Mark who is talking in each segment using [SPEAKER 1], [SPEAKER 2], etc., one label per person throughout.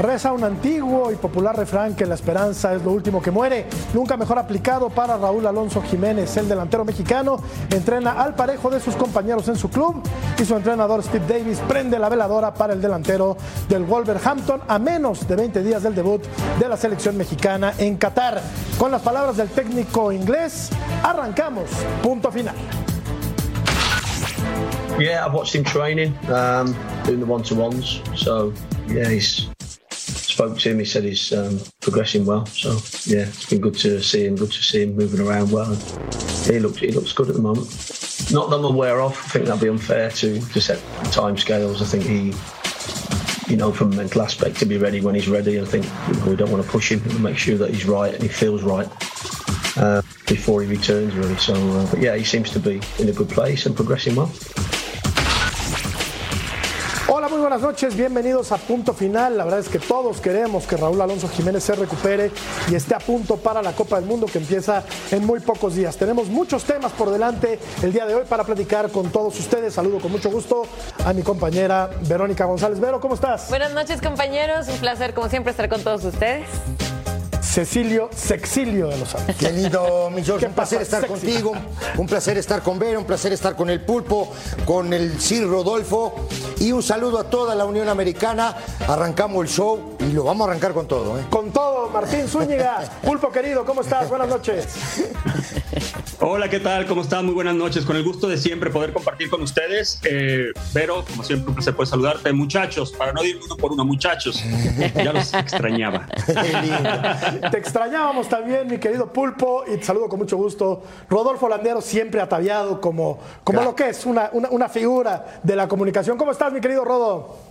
[SPEAKER 1] Reza un antiguo y popular refrán que la esperanza es lo último que muere. Nunca mejor aplicado para Raúl Alonso Jiménez, el delantero mexicano. Entrena al parejo de sus compañeros en su club y su entrenador Steve Davis prende la veladora para el delantero del Wolverhampton a menos de 20 días del debut de la selección mexicana en Qatar. Con las palabras del técnico inglés, arrancamos. Punto final.
[SPEAKER 2] Yeah, I've watched him training, um, doing the one-to-ones. So yeah, he's spoke to him. He said he's um, progressing well. So yeah, it's been good to see him. Good to see him moving around well. he looks he looks good at the moment. Not that I'm aware of. I think that'd be unfair to to set time scales. I think he. You know, from a mental aspect, to be ready when he's ready. I think we don't want to push him. and make sure that he's right and he feels right uh, before he returns, really. So, uh, but yeah, he seems to be in a good place and progressing well.
[SPEAKER 1] Buenas noches, bienvenidos a Punto Final. La verdad es que todos queremos que Raúl Alonso Jiménez se recupere y esté a punto para la Copa del Mundo que empieza en muy pocos días. Tenemos muchos temas por delante el día de hoy para platicar con todos ustedes. Saludo con mucho gusto a mi compañera Verónica González. Vero, ¿cómo estás?
[SPEAKER 3] Buenas noches, compañeros. Un placer, como siempre, estar con todos ustedes.
[SPEAKER 1] Cecilio Sexilio de los Santos.
[SPEAKER 4] Querido mi George,
[SPEAKER 1] ¿Qué
[SPEAKER 4] un placer
[SPEAKER 1] pasa?
[SPEAKER 4] estar
[SPEAKER 1] Sexy.
[SPEAKER 4] contigo, un placer estar con Vera, un placer estar con el Pulpo, con el Sir Rodolfo y un saludo a toda la Unión Americana. Arrancamos el show y lo vamos a arrancar con todo. ¿eh?
[SPEAKER 1] Con todo, Martín Zúñiga. Pulpo querido, ¿cómo estás? Buenas noches.
[SPEAKER 5] Hola, ¿qué tal? ¿Cómo están? Muy buenas noches. Con el gusto de siempre poder compartir con ustedes. Eh, Vero, como siempre, un placer poder saludarte. Muchachos, para no ir uno por uno, muchachos. Ya los extrañaba.
[SPEAKER 1] Te extrañábamos también, mi querido Pulpo, y te saludo con mucho gusto. Rodolfo Landero, siempre ataviado como, como
[SPEAKER 4] Claro.
[SPEAKER 1] lo que es, una, una, una figura de la comunicación. ¿Cómo estás, mi querido Rodo?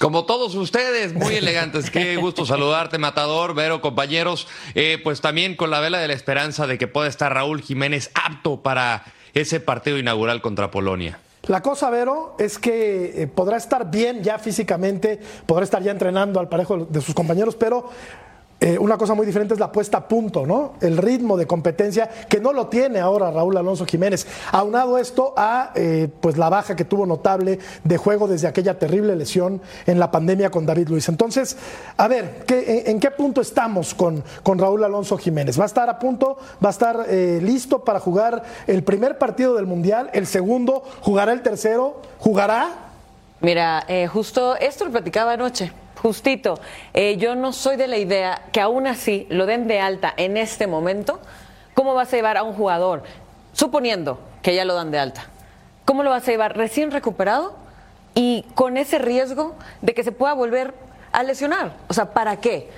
[SPEAKER 6] Como todos ustedes, muy elegantes. Qué gusto saludarte, Matador, Vero, compañeros. Eh, pues también con la vela de la esperanza de que pueda estar Raúl Jiménez apto para ese partido inaugural contra Polonia.
[SPEAKER 1] La cosa, Vero, es que eh, podrá estar bien ya físicamente, podrá estar ya entrenando al parejo de sus compañeros, pero eh, una cosa muy diferente es la puesta a punto, ¿no? El ritmo de competencia que no lo tiene ahora Raúl Alonso Jiménez. Aunado esto a eh, pues la baja que tuvo notable de juego desde aquella terrible lesión en la pandemia con David Luis. Entonces, a ver, ¿qué- en, qué punto estamos con, con Raúl Alonso Jiménez? ¿Va a estar a punto? ¿Va a estar eh, listo para jugar el primer partido del Mundial? ¿El segundo? ¿Jugará el tercero? ¿Jugará?
[SPEAKER 3] Mira, justo esto lo platicaba anoche, justito. Eh, yo no soy de la idea que aún así lo den de alta en este momento. ¿Cómo vas a llevar a un jugador, suponiendo que ya lo dan de alta? ¿Cómo lo vas a llevar recién recuperado y con ese riesgo de que se pueda volver a lesionar? O sea, ¿para qué?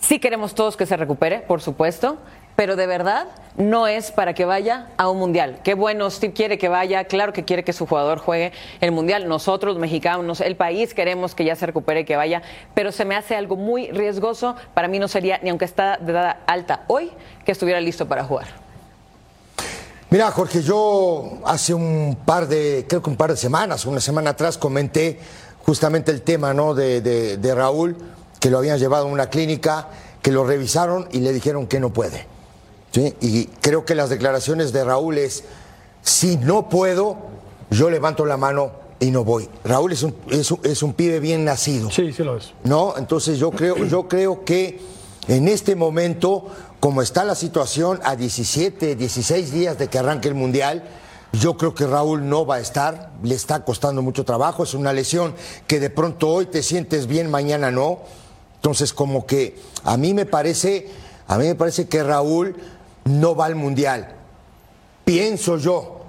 [SPEAKER 3] Sí queremos todos que se recupere, por supuesto, pero de verdad no es para que vaya a un mundial. Qué bueno, Steve quiere que vaya, claro que quiere que su jugador juegue el mundial. Nosotros, los mexicanos, el país queremos que ya se recupere y que vaya, pero se me hace algo muy riesgoso. Para mí no sería, ni aunque está de edad alta hoy, que estuviera listo para jugar.
[SPEAKER 4] Mira, Jorge, yo hace un par de, creo que un par de semanas, una semana atrás, comenté justamente el tema ¿no? de, de- de Raúl, que lo habían llevado a una clínica, que lo revisaron y le dijeron que no puede. ¿Sí? Y creo que las declaraciones de Raúl es, si no puedo, yo levanto la mano y no voy. Raúl es un, es un- es un pibe bien nacido.
[SPEAKER 1] Sí, sí lo es.
[SPEAKER 4] ¿no? Entonces yo creo, yo creo que en este momento, como está la situación a 17, 16 días de que arranque el Mundial, yo creo que Raúl no va a estar, le está costando mucho trabajo, es una lesión que de pronto hoy te sientes bien, mañana no. Entonces como que a mí me parece, a mí me parece que Raúl no va al Mundial. Pienso yo,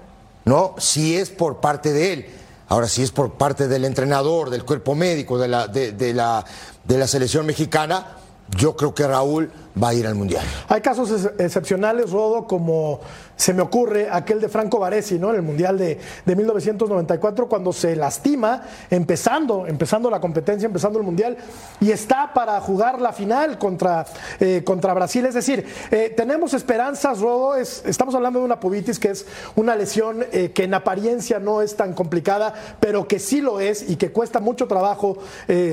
[SPEAKER 4] ¿no? Si es por parte de él. Ahora, si es por parte del entrenador, del cuerpo médico, de la, de, de la, de la selección mexicana, yo creo que Raúl va a ir al Mundial.
[SPEAKER 1] Hay casos ex- excepcionales, Rodo, como se me ocurre aquel de Franco Baresi, ¿no? En el Mundial de, de 1994, cuando se lastima, empezando, empezando la competencia, empezando el Mundial, y está para jugar la final contra, eh, contra Brasil. Es decir, eh, tenemos esperanzas, Rodo. Es- estamos hablando de una pubitis que es una lesión eh, que en apariencia no es tan complicada, pero que sí lo es y que cuesta mucho trabajo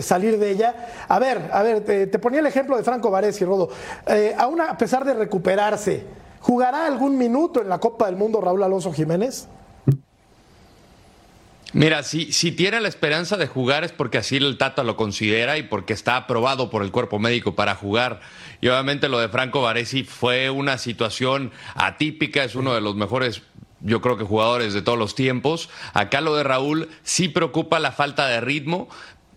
[SPEAKER 1] salir de ella. A ver, a ver, te, te ponía el ejemplo de Franco Baresi, Rodo. Eh, aún a pesar de recuperarse, ¿jugará algún minuto en la Copa del Mundo Raúl Alonso Jiménez?
[SPEAKER 6] Mira, si, si tiene la esperanza de jugar es porque así el Tata lo considera y porque está aprobado por el cuerpo médico para jugar. Y obviamente lo de Franco Baresi fue una situación atípica, es uno de los mejores, yo creo que jugadores de todos los tiempos. Acá lo de Raúl sí preocupa la falta de ritmo.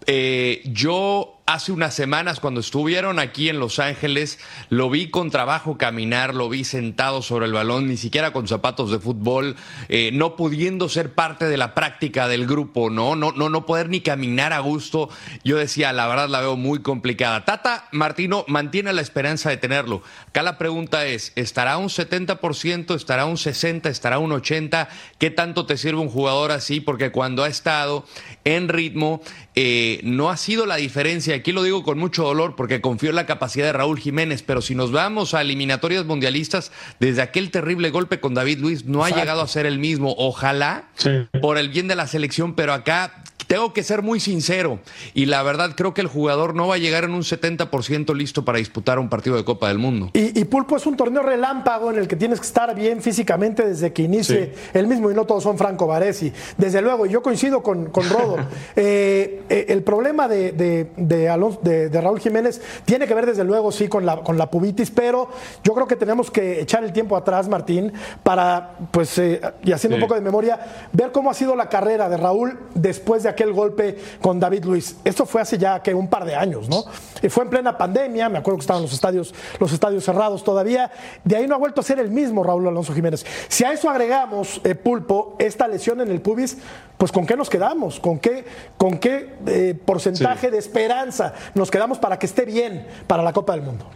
[SPEAKER 6] Eh, yo hace unas semanas cuando estuvieron aquí en Los Ángeles lo vi con trabajo caminar, lo vi sentado sobre el balón, ni siquiera con zapatos de fútbol, eh, no pudiendo ser parte de la práctica del grupo, ¿no? No, no, no poder ni caminar a gusto. Yo decía, la verdad la veo muy complicada. Tata Martino mantiene la esperanza de tenerlo. Acá la pregunta es, ¿estará un 70%, estará un 60%, estará un 80%? ¿Qué tanto te sirve un jugador así? Porque cuando ha estado en ritmo, eh, no ha sido la diferencia. Aquí lo digo con mucho dolor porque confío en la capacidad de Raúl Jiménez, pero si nos vamos a eliminatorias mundialistas, desde aquel terrible golpe con David Luis, no ha llegado a ser el mismo. Ojalá,
[SPEAKER 5] Sí.
[SPEAKER 6] por el bien de la selección, pero acá tengo que ser muy sincero y la verdad creo que el jugador no va a llegar en un 70% listo para disputar un partido de Copa del Mundo.
[SPEAKER 1] Y, y Pulpo es un torneo relámpago en el que tienes que estar bien físicamente desde que inicie el mismo, y no todos son Franco Baresi. Desde luego, yo coincido con, con Rodo. Eh, eh, el problema de, de- de Alonso- de- de Raúl Jiménez tiene que ver, desde luego, sí, con la, con la pubitis, pero yo creo que tenemos que echar el tiempo atrás, Martín, para, pues, eh, y haciendo un poco de memoria, ver cómo ha sido la carrera de Raúl después de aquel golpe con David Luis. Esto fue hace ya que un par de años, ¿no? Y fue en plena pandemia, me acuerdo que estaban los estadios, los estadios cerrados todavía. De ahí no ha vuelto a ser el mismo Raúl Alonso Jiménez. Si a eso agregamos, eh, Pulpo, esta lesión en el pubis, pues ¿con qué nos quedamos? ¿Con qué, con qué eh, porcentaje
[SPEAKER 5] Sí.
[SPEAKER 1] de esperanza nos quedamos para que esté bien para la Copa del Mundo?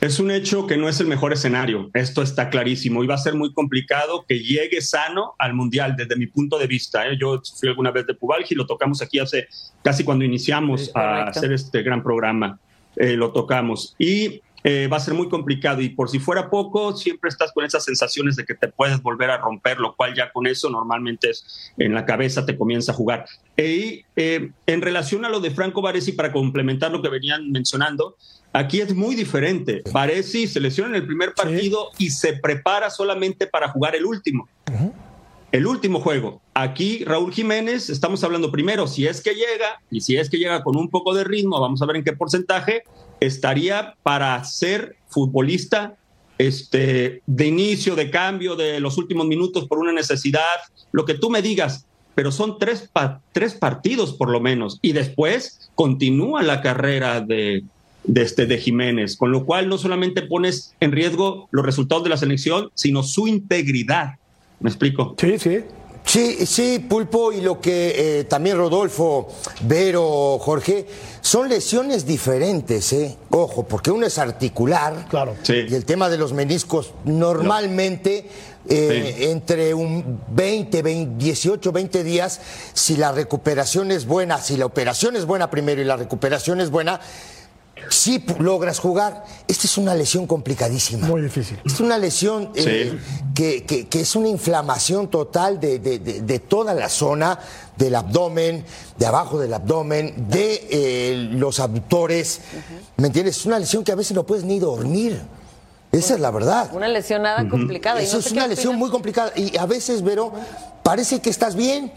[SPEAKER 5] Es un hecho que no es el mejor escenario, esto está clarísimo y va a ser muy complicado que llegue sano al Mundial desde mi punto de vista. ¿eh? Yo sufrí alguna vez de pubalgia y lo tocamos aquí hace casi cuando iniciamos a hacer este gran programa, eh, lo tocamos. Y eh, va a ser muy complicado y por si fuera poco, siempre estás con esas sensaciones de que te puedes volver a romper, lo cual ya con eso normalmente es en la cabeza te comienza a jugar. Y eh, en relación a lo de Franco Baresi, para complementar lo que venían mencionando, aquí es muy diferente. Baresi se lesiona en el primer partido y se prepara solamente para jugar el último. El último juego. Aquí Raúl Jiménez, estamos hablando primero, si es que llega, y si es que llega con un poco de ritmo, vamos a ver en qué porcentaje, estaría para ser futbolista este, de inicio, de cambio, de los últimos minutos por una necesidad, lo que tú me digas, pero son tres, tres partidos por lo menos, y después continúa la carrera de, de, este, de Jiménez, con lo cual no solamente pones en riesgo los resultados de la selección, sino su integridad. ¿Me explico?
[SPEAKER 1] Sí, sí.
[SPEAKER 4] Sí, sí, Pulpo, y lo que eh, también Rodolfo, Vero, Jorge, son lesiones diferentes, ¿eh? Ojo, porque uno es articular.
[SPEAKER 1] Claro.
[SPEAKER 5] Sí.
[SPEAKER 4] Y el tema de los meniscos, normalmente, eh,
[SPEAKER 5] Sí.
[SPEAKER 4] entre un 20, 20, 18, 20 días, si la recuperación es buena, si la operación es buena primero y la recuperación es buena, sí logras jugar. Esta es una lesión complicadísima.
[SPEAKER 1] Muy difícil.
[SPEAKER 4] Es una lesión eh,
[SPEAKER 5] Sí.
[SPEAKER 4] que, que- que es una inflamación total de, de- de- de toda la zona del abdomen, de abajo del abdomen, de eh, los abductores. ¿Me entiendes? Es una lesión que a veces no puedes ni dormir. Esa es la verdad.
[SPEAKER 3] Una lesión nada complicada. y
[SPEAKER 4] Eso
[SPEAKER 3] no
[SPEAKER 4] es
[SPEAKER 3] sé
[SPEAKER 4] una lesión
[SPEAKER 3] opinas.
[SPEAKER 4] muy complicada. Y a veces, Vero, parece que estás bien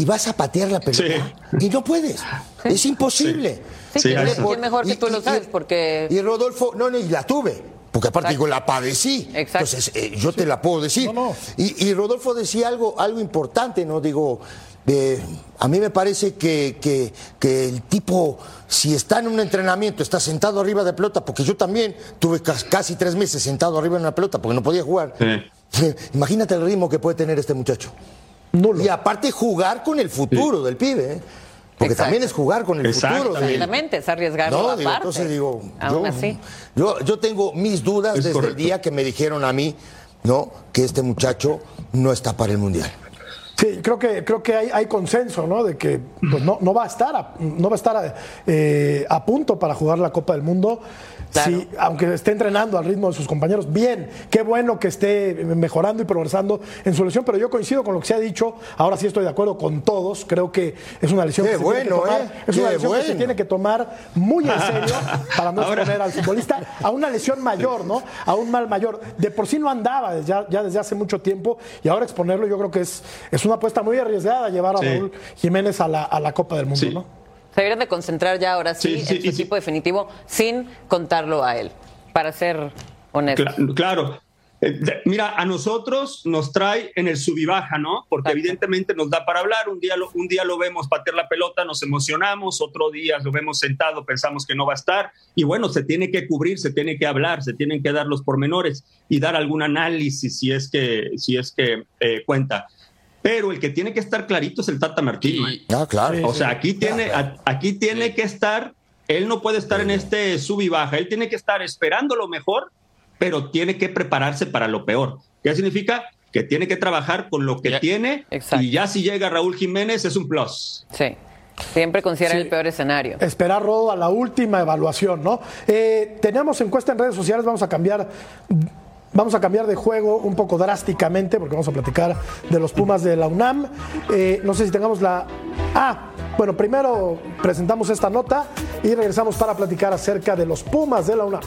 [SPEAKER 4] y vas a patear la pelota y no puedes. Es imposible.
[SPEAKER 3] Sí,
[SPEAKER 5] Sí,
[SPEAKER 3] ¿quién,
[SPEAKER 5] ahí está.
[SPEAKER 3] quién mejor que
[SPEAKER 4] Y-
[SPEAKER 3] tú lo
[SPEAKER 4] y-
[SPEAKER 3] sabes?
[SPEAKER 4] y-
[SPEAKER 3] Porque
[SPEAKER 4] Y Rodolfo, no, no, y la tuve. Porque aparte
[SPEAKER 3] Exacto.
[SPEAKER 4] digo, la padecí.
[SPEAKER 3] Exacto.
[SPEAKER 4] Entonces, eh, yo te la puedo decir.
[SPEAKER 1] No, no.
[SPEAKER 4] Y, y Rodolfo decía algo, algo importante, ¿no? Digo, eh, a mí me parece que, que- que el tipo, si está en un entrenamiento, está sentado arriba de pelota, porque yo también tuve cas- casi tres meses sentado arriba en una pelota porque no podía jugar.
[SPEAKER 5] Sí.
[SPEAKER 4] Imagínate el ritmo que puede tener este muchacho.
[SPEAKER 1] Nulo.
[SPEAKER 4] Y aparte jugar con el futuro del pibe, ¿eh? Porque
[SPEAKER 3] Exacto.
[SPEAKER 4] también es jugar con el futuro.
[SPEAKER 3] Exactamente, es arriesgarlo
[SPEAKER 4] No, digo, entonces digo,
[SPEAKER 3] Aún
[SPEAKER 4] yo,
[SPEAKER 3] así.
[SPEAKER 4] yo, yo tengo mis dudas
[SPEAKER 5] Es
[SPEAKER 4] desde
[SPEAKER 5] correcto.
[SPEAKER 4] el día que me dijeron a mí, ¿no? Que este muchacho no está para el mundial.
[SPEAKER 1] Sí, creo que, creo que hay, hay consenso, ¿no? De que pues, no, no va a estar, a, no va a, estar eh, a punto para jugar la Copa del Mundo.
[SPEAKER 3] Claro.
[SPEAKER 1] Sí, aunque esté entrenando al ritmo de sus compañeros, bien, qué bueno que esté mejorando y progresando en su lesión, pero yo coincido con lo que se ha dicho, ahora sí estoy de acuerdo con todos, creo que es una lesión
[SPEAKER 4] Qué
[SPEAKER 1] que se tiene que tomar,
[SPEAKER 4] ¿eh?
[SPEAKER 1] es una lesión que se tiene que tomar muy en serio para no
[SPEAKER 5] Ahora-
[SPEAKER 1] exponer al futbolista a una lesión mayor, ¿no? A un mal mayor. De por sí no andaba desde- ya, ya desde hace mucho tiempo y ahora exponerlo yo creo que es, es una apuesta muy arriesgada llevar a
[SPEAKER 5] Sí.
[SPEAKER 1] Raúl Jiménez a la, a la Copa del Mundo,
[SPEAKER 5] Sí.
[SPEAKER 1] ¿no?
[SPEAKER 3] Se deberían de concentrar ya ahora sí,
[SPEAKER 5] Sí, sí,
[SPEAKER 3] en su
[SPEAKER 5] sí.
[SPEAKER 3] equipo definitivo sin contarlo a él, para ser honesto.
[SPEAKER 5] Cla- Claro. Eh, Mira, a nosotros nos trae en el sub y baja, ¿no? Porque
[SPEAKER 3] Exacto.
[SPEAKER 5] evidentemente nos da para hablar. Un día, lo, un día lo vemos patear la pelota, nos emocionamos, otro día lo vemos sentado, pensamos que no va a estar. Y bueno, se tiene que cubrir, se tiene que hablar, se tienen que dar los pormenores y dar algún análisis si es que, si es que eh, cuenta. Pero el que tiene que estar clarito es el Tata Martino. ¿eh?
[SPEAKER 4] Ah, claro.
[SPEAKER 5] O sea, aquí tiene, a- aquí tiene que estar, él no puede estar en este sub y baja, él tiene que estar esperando lo mejor, pero tiene que prepararse para lo peor. ¿Qué significa? Que tiene que trabajar con lo que
[SPEAKER 6] Ya.
[SPEAKER 5] tiene
[SPEAKER 3] Exacto.
[SPEAKER 5] y ya si llega Raúl Jiménez es un plus.
[SPEAKER 3] Sí. Siempre considera
[SPEAKER 1] Sí.
[SPEAKER 3] el peor escenario.
[SPEAKER 1] Esperar, Rodo, a la última evaluación, ¿no? Eh, tenemos encuesta en redes sociales, vamos a cambiar. Vamos a cambiar de juego un poco drásticamente porque vamos a platicar de los Pumas de la UNAM. Eh, no sé si tengamos la... Ah, bueno, primero presentamos esta nota y regresamos para platicar acerca de los Pumas de la UNAM.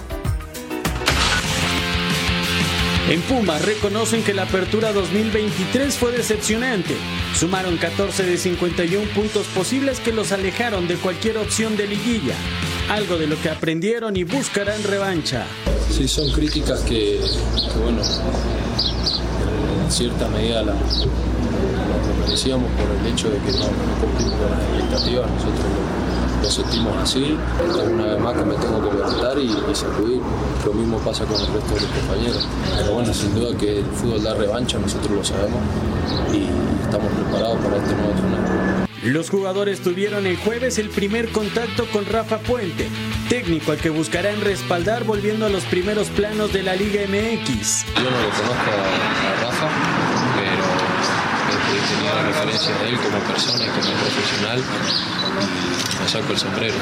[SPEAKER 7] En Pumas reconocen que la apertura 2023 fue decepcionante. Sumaron 14 de 51 puntos posibles que los alejaron de cualquier opción de liguilla. Algo de lo que aprendieron y buscarán revancha.
[SPEAKER 8] Sí, son críticas que, bueno, en cierta medida la, lo merecíamos por el hecho de que no, no cumplimos con las expectativas. Nosotros lo, lo sentimos así. Una vez más que me tengo que levantar y, y sacudir. Lo mismo pasa con el resto de los compañeros. Pero bueno, sin duda que el fútbol da revancha, nosotros lo sabemos y estamos preparados para este nuevo torneo.
[SPEAKER 7] Los jugadores tuvieron el jueves el primer contacto con Rafa Puente, técnico al que buscarán respaldar volviendo a los primeros planos de la Liga MX.
[SPEAKER 8] Yo no lo conozco a, Rafa, pero tenido la referencia de él como persona y como profesional me saco el sombrero.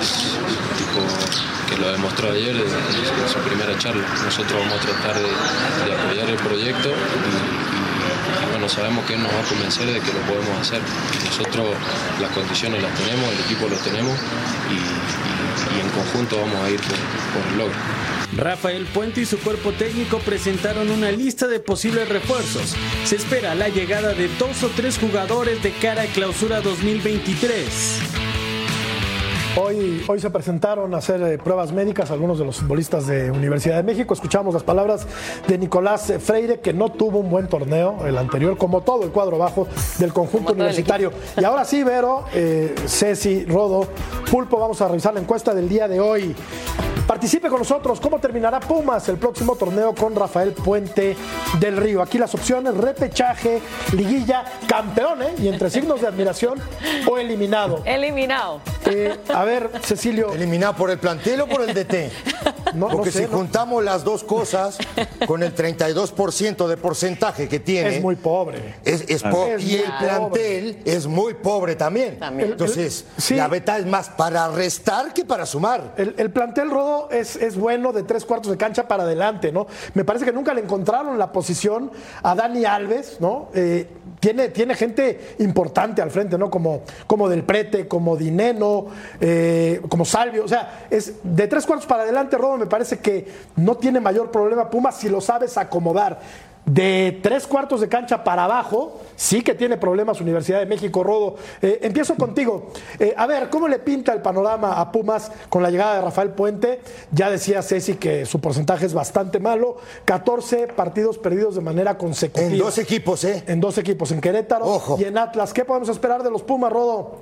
[SPEAKER 8] Es un tipo que lo demostró ayer desde su primera charla. Nosotros vamos a tratar de, apoyar el proyecto sabemos que nos va a convencer de que lo podemos hacer. Nosotros las condiciones las tenemos, el equipo lo tenemos y en conjunto vamos a ir por, por el logro.
[SPEAKER 7] Rafael Puente y su cuerpo técnico presentaron una lista de posibles refuerzos. Se espera la llegada de dos o tres jugadores de cara a clausura 2023.
[SPEAKER 1] Hoy, hoy se presentaron a hacer eh, pruebas médicas algunos de los futbolistas de Universidad de México. Escuchamos las palabras de Nicolás Freire, que no tuvo un buen torneo, el anterior, como todo el cuadro bajo del conjunto
[SPEAKER 3] Como
[SPEAKER 1] universitario. Y ahora sí, Vero, eh, Ceci, Rodo, Pulpo, vamos a revisar la encuesta del día de hoy. Participe con nosotros. ¿Cómo terminará Pumas el próximo torneo con Rafael Puente del Río? Aquí las opciones: repechaje, liguilla, campeón, ¿eh? Y entre signos de admiración o eliminado.
[SPEAKER 3] Eliminado.
[SPEAKER 1] Eh, a ver, Cecilio.
[SPEAKER 4] ¿Eliminado por el plantel o por el DT?
[SPEAKER 1] No, no
[SPEAKER 4] Porque
[SPEAKER 1] sé,
[SPEAKER 4] si
[SPEAKER 1] ¿no?
[SPEAKER 4] juntamos las dos cosas, con el 32% de porcentaje que tiene,
[SPEAKER 1] Es muy pobre.
[SPEAKER 4] es- es po-
[SPEAKER 1] Es
[SPEAKER 4] y el plantel es muy pobre también.
[SPEAKER 3] También.
[SPEAKER 4] Entonces,
[SPEAKER 1] El- sí.
[SPEAKER 4] la beta es más para restar que para sumar.
[SPEAKER 1] El, el plantel Rodo es, es bueno de tres cuartos de cancha para adelante, ¿no? Me parece que nunca le encontraron la posición a Dani Alves, ¿no? Eh, tiene, tiene gente importante al frente, ¿no? Como, como Del Prete, como Dineno, eh, como Salvio. O sea, es de tres cuartos para adelante, Rodo, me parece que no tiene mayor problema Pumas si lo sabes acomodar. De tres cuartos de cancha para abajo, sí que tiene problemas Universidad de México, Rodo. Eh, empiezo contigo. Eh, a ver, ¿cómo le pinta el panorama a Pumas con la llegada de Rafael Puente? Ya decía Ceci que su porcentaje es bastante malo. 14 partidos perdidos de manera consecutiva.
[SPEAKER 4] En dos equipos, ¿eh?
[SPEAKER 1] En dos equipos, en Querétaro
[SPEAKER 4] Ojo.
[SPEAKER 1] y en Atlas. ¿Qué podemos esperar de los Pumas, Rodo?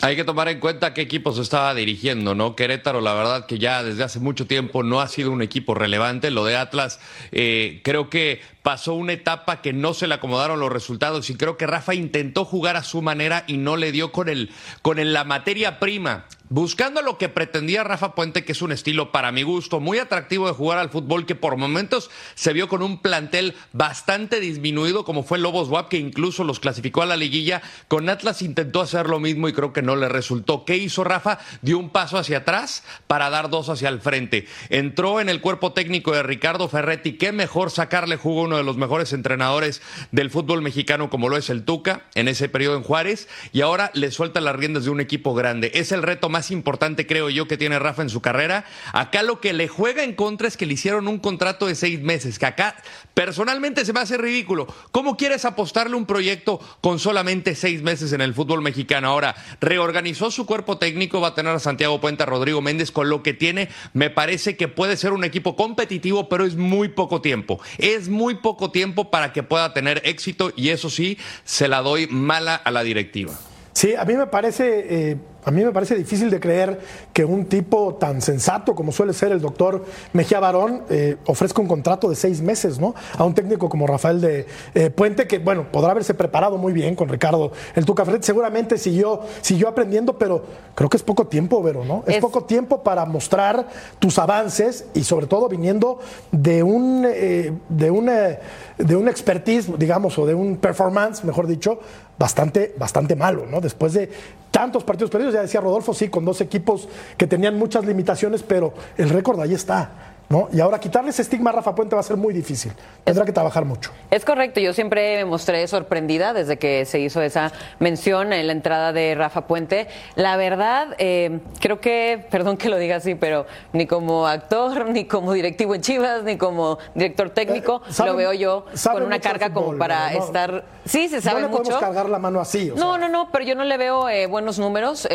[SPEAKER 6] Hay que tomar en cuenta qué equipo se estaba dirigiendo, ¿no? Querétaro, la verdad que ya desde hace mucho tiempo no ha sido un equipo relevante. Lo de Atlas, eh, creo que pasó una etapa que no se le acomodaron los resultados y creo que Rafa intentó jugar a su manera y no le dio con el con el, la materia prima buscando lo que pretendía Rafa Puente, que es un estilo para mi gusto muy atractivo de jugar al fútbol, que por momentos se vio con un plantel bastante disminuido, como fue Lobos WAP, que incluso los clasificó a la liguilla. Con Atlas intentó hacer lo mismo y creo que no le resultó. ¿Qué hizo Rafa? Dio un paso hacia atrás para dar dos hacia el frente. Entró en el cuerpo técnico de Ricardo Ferretti. Qué mejor sacarle jugo a uno de los mejores entrenadores del fútbol mexicano, como lo es el Tuca, en ese periodo en Juárez, y ahora le suelta las riendas de un equipo grande. Es el reto más importante, creo yo, que tiene Rafa en su carrera. Acá lo que le juega en contra es que le hicieron un contrato de seis meses, que acá personalmente se me hace ridículo. ¿Cómo quieres apostarle un proyecto con solamente seis meses en el fútbol mexicano? Ahora, reorganizó su cuerpo técnico, va a tener a Santiago Puente, a Rodrigo Méndez, con lo que tiene, me parece que puede ser un equipo competitivo, pero es muy poco tiempo. Es muy poco tiempo para que pueda tener éxito y eso sí, se la doy mala a la directiva.
[SPEAKER 1] Sí, a mí me parece... Eh a mí me parece difícil de creer que un tipo tan sensato como suele ser el doctor Mejía Barón eh, ofrezca un contrato de seis meses, ¿no? A un técnico como Rafael de eh, Puente, que, bueno, podrá haberse preparado muy bien con Ricardo el Tuca Ferretti, seguramente siguió, siguió aprendiendo, pero creo que es poco tiempo, Vero, ¿no? Es, poco tiempo para mostrar tus avances y sobre todo viniendo de un, eh, de una, de un expertise, digamos, o de un performance, mejor dicho, bastante, bastante malo, ¿no? Después de tantos partidos perdidos, ya decía Rodolfo, sí, con dos equipos que tenían muchas limitaciones, pero el récord ahí está. ¿No? Y ahora quitarle ese estigma a Rafa Puente va a ser muy difícil. Tendrá que trabajar mucho.
[SPEAKER 3] Es correcto. Yo siempre me mostré sorprendida desde que se hizo esa mención en la entrada de Rafa Puente. La verdad, eh, creo que, perdón que lo diga así, pero ni como actor, ni como directivo en Chivas, ni como director técnico, eh, lo veo yo con una carga como para estar. Sí, se sabe
[SPEAKER 1] no le
[SPEAKER 3] mucho.
[SPEAKER 1] podemos cargar la mano así.
[SPEAKER 3] no, no, no, pero yo no le veo eh, buenos números.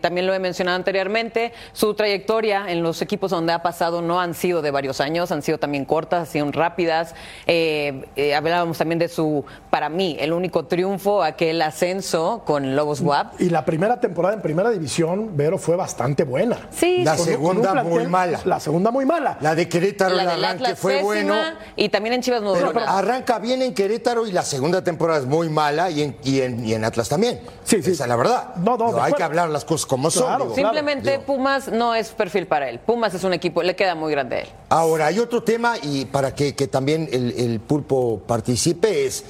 [SPEAKER 3] también lo he mencionado anteriormente. Su trayectoria en los equipos donde ha pasado no han sido sido de varios años, han sido también cortas, han sido rápidas. Eh, eh, hablábamos también de su, para mí, el único triunfo, aquel ascenso con Lobos WAP.
[SPEAKER 1] Y la primera temporada en primera división, Vero, fue bastante buena.
[SPEAKER 3] Sí,
[SPEAKER 4] la segunda muy mala.
[SPEAKER 1] La segunda muy mala.
[SPEAKER 4] La de Querétaro,
[SPEAKER 3] la
[SPEAKER 4] el arranque fue bueno.
[SPEAKER 3] Y también en Chivas no
[SPEAKER 4] pero, arranca bien en Querétaro y la segunda temporada es muy mala y en, y en, y en Atlas también.
[SPEAKER 1] Sí, sí.
[SPEAKER 4] Esa es la verdad.
[SPEAKER 1] No, no,
[SPEAKER 4] hay que hablar las cosas como son. Digo.
[SPEAKER 3] Simplemente Pumas no es perfil para él. Pumas es un equipo, le queda muy grande
[SPEAKER 4] Ahora, hay otro tema y para que, también el, pulpo participe es,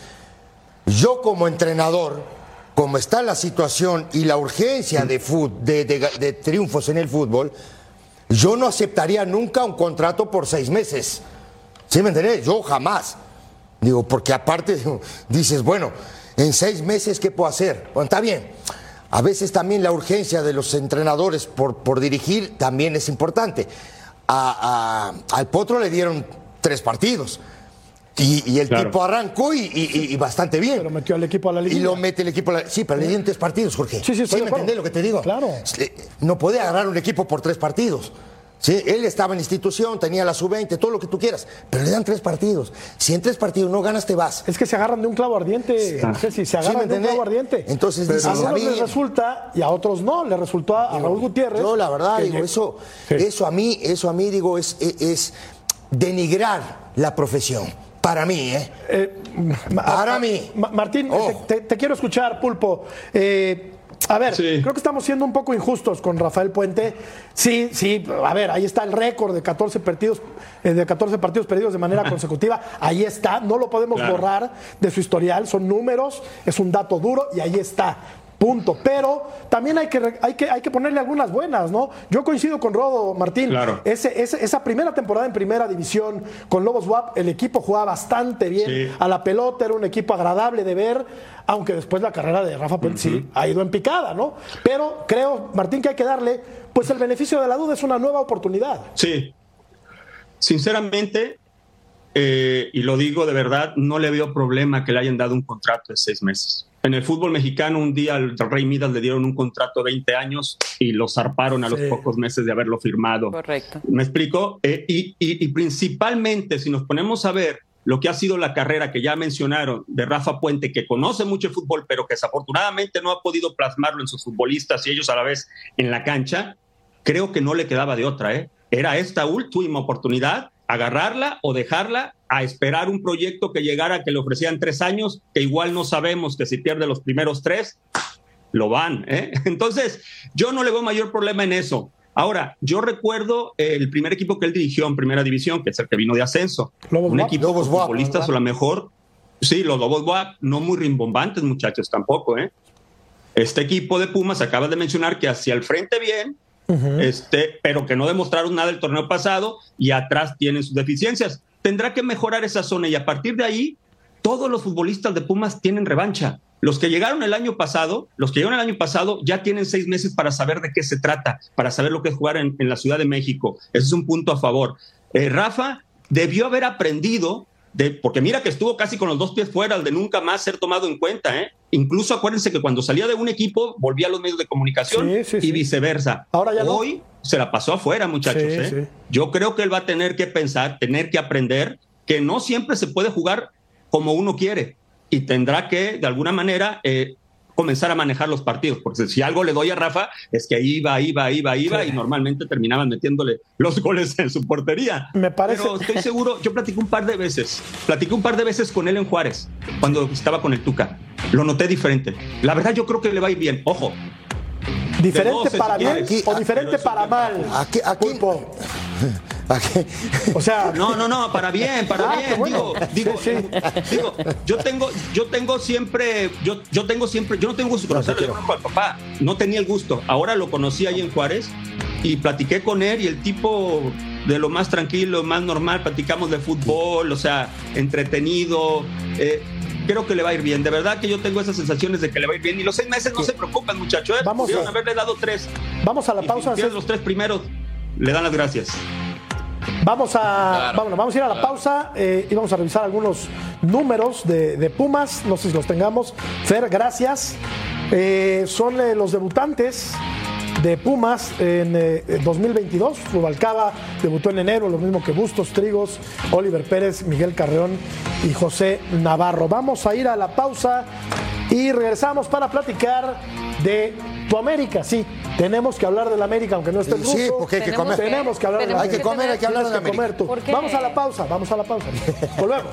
[SPEAKER 4] yo como entrenador, como está la situación y la urgencia de, triunfos en el fútbol, yo no aceptaría nunca un contrato por seis meses. ¿Sí me entendés? Yo jamás. Digo, porque aparte dices, bueno, en seis meses, ¿qué puedo hacer? Bueno, está bien. A veces también la urgencia de los entrenadores por dirigir también es importante a, a, al Potro le dieron tres partidos. Y, y el claro. tipo arrancó y, y, y, bastante bien.
[SPEAKER 1] Pero metió al equipo a la liga.
[SPEAKER 4] Y lo mete el equipo a la Sí, pero le dieron tres partidos, Jorge.
[SPEAKER 1] Sí, sí,
[SPEAKER 4] ¿Sí me entendés lo que te digo?
[SPEAKER 1] Claro.
[SPEAKER 4] No puede agarrar un equipo por tres partidos. ¿Sí? Él estaba en institución, tenía la sub-20, todo lo que tú quieras, pero le dan tres partidos. Si en tres partidos no ganas, te vas.
[SPEAKER 1] Es que se agarran de un clavo ardiente. Sí. No sé si se agarran
[SPEAKER 4] ¿Sí
[SPEAKER 1] de un clavo ardiente.
[SPEAKER 4] Entonces,
[SPEAKER 1] dices, a algunos les resulta y a otros no. Le resultó a,
[SPEAKER 4] digo,
[SPEAKER 1] Raúl Gutiérrez.
[SPEAKER 4] Yo, la verdad, digo, eso, eso a mí, eso a mí, digo, es, es, es denigrar la profesión. Para mí, ¿eh?
[SPEAKER 1] eh
[SPEAKER 4] Para mí.
[SPEAKER 1] Martín, oh. te, te, quiero escuchar, Pulpo. Eh, a ver, sí. creo que estamos siendo un poco injustos con Rafael Puente. Sí, sí, a ver, ahí está el récord de 14 partidos, eh, de 14 partidos perdidos de manera consecutiva. Ahí está, no lo podemos claro. borrar de su historial, son números, es un dato duro y ahí está. Punto. Pero también hay que, hay, que, hay que ponerle algunas buenas, ¿no? Yo coincido con Rodo, Martín.
[SPEAKER 5] Claro.
[SPEAKER 1] Ese, ese, esa primera temporada en primera división con Lobos WAP, el equipo jugaba bastante bien
[SPEAKER 5] Sí.
[SPEAKER 1] a la pelota, era un equipo agradable de ver, aunque después la carrera de Rafa Puente sí ha ido en picada, ¿no? Pero creo, Martín, que hay que darle, pues el beneficio de la duda es una nueva oportunidad.
[SPEAKER 5] Sí. Sinceramente, eh, y lo digo de verdad, no le veo problema que le hayan dado un contrato de seis meses. En el fútbol mexicano, un día al Rey Midas le dieron un contrato de 20 años y lo zarparon a los
[SPEAKER 1] Sí.
[SPEAKER 5] pocos meses de haberlo firmado.
[SPEAKER 3] Correcto.
[SPEAKER 5] ¿Me explico? Eh, y, y- y principalmente, si nos ponemos a ver lo que ha sido la carrera que ya mencionaron de Rafa Puente, que conoce mucho el fútbol, pero que desafortunadamente no ha podido plasmarlo en sus futbolistas y ellos a la vez en la cancha, creo que no le quedaba de otra. ¿eh? Era esta última oportunidad, agarrarla o dejarla a esperar un proyecto que llegara, que le ofrecían tres años, que igual no sabemos que si pierde los primeros tres, lo van. ¿eh? Entonces, yo no le veo mayor problema en eso. Ahora, yo recuerdo el primer equipo que él dirigió en primera división, que es el que vino de ascenso.
[SPEAKER 1] Lobos
[SPEAKER 5] un equipo
[SPEAKER 4] Lobos
[SPEAKER 5] futbolistas o la mejor. Sí, los Lobos Buap, no muy rimbombantes, muchachos, tampoco, ¿eh? Este equipo de Pumas acabas de mencionar que hacia el frente bien, este, pero que no demostraron nada el torneo pasado y atrás tienen sus deficiencias. Tendrá que mejorar esa zona y a partir de ahí, todos los futbolistas de Pumas tienen revancha. Los que llegaron el año pasado, los que llegaron el año pasado ya tienen seis meses para saber de qué se trata, para saber lo que es jugar en, la Ciudad de México. Ese es un punto a favor. Eh, Rafa debió haber aprendido, de, porque mira que estuvo casi con los dos pies fuera, al de nunca más ser tomado en cuenta. ¿eh? Incluso acuérdense que cuando salía de un equipo volvía a los medios de comunicación
[SPEAKER 1] Sí, sí,
[SPEAKER 5] y
[SPEAKER 1] sí.
[SPEAKER 5] viceversa.
[SPEAKER 1] Ahora ya no.
[SPEAKER 5] Hoy se la pasó afuera, muchachos. ¿eh? Yo creo que él va a tener que pensar, tener que aprender que no siempre se puede jugar como uno quiere y tendrá que, de alguna manera, eh, comenzar a manejar los partidos, porque si algo le doy a Rafa es que iba, iba, iba, iba y normalmente terminaban metiéndole los goles en su portería.
[SPEAKER 1] Me parece-
[SPEAKER 5] Pero estoy seguro, yo platiqué un par de veces, platiqué un par de veces con él en Juárez, cuando estaba con el Tuca. Lo noté diferente. La verdad yo creo que le va a ir bien. Ojo,
[SPEAKER 1] Diferente para bien o diferente para mal.
[SPEAKER 4] Aquí, aquí,
[SPEAKER 1] Pulpo. O sea,
[SPEAKER 5] No, no, no, para bien, para
[SPEAKER 1] Ah,
[SPEAKER 5] bien.
[SPEAKER 1] bueno.
[SPEAKER 5] Digo, digo,
[SPEAKER 1] Sí, sí.
[SPEAKER 5] digo, yo tengo, yo tengo siempre, yo, yo tengo siempre, yo no tengo gusto de conocerlo, yo conozco al papá, no tenía el gusto. Ahora lo conocí ahí en Juárez y platiqué con él y el tipo de lo más tranquilo, más normal, platicamos de fútbol, o sea, entretenido. eh, creo que le va a ir bien. De verdad que yo tengo esas sensaciones de que le va a ir bien. Y los seis meses no se preocupen, muchachos. ¿eh?
[SPEAKER 1] Vamos a-
[SPEAKER 5] haberle dado tres.
[SPEAKER 1] vamos a la
[SPEAKER 5] Y
[SPEAKER 1] pausa.
[SPEAKER 5] si pierden los tres primeros, le dan las gracias.
[SPEAKER 1] Vamos a,
[SPEAKER 6] Claro,
[SPEAKER 1] vámonos, vamos a ir a la
[SPEAKER 6] claro.
[SPEAKER 1] pausa eh, y vamos a revisar algunos números de, de Pumas. No sé si los tengamos. Fer, gracias. Eh, son eh, los debutantes de Pumas en eh, 2022. Rubalcaba debutó en enero, lo mismo que Bustos, Trigos, Oliver Pérez, Miguel Carreón y José Navarro. Vamos a ir a la pausa y regresamos para platicar de tu América. Sí, tenemos que hablar de la América, aunque no esté el
[SPEAKER 4] Sí,
[SPEAKER 1] ruso.
[SPEAKER 4] porque hay que comer.
[SPEAKER 1] Tenemos que hablar de la
[SPEAKER 3] tenemos
[SPEAKER 4] Hay que
[SPEAKER 1] América.
[SPEAKER 4] comer, hay que hablar de la
[SPEAKER 1] Tienes que
[SPEAKER 4] América.
[SPEAKER 1] Vamos a la pausa, vamos a la pausa. Volvemos.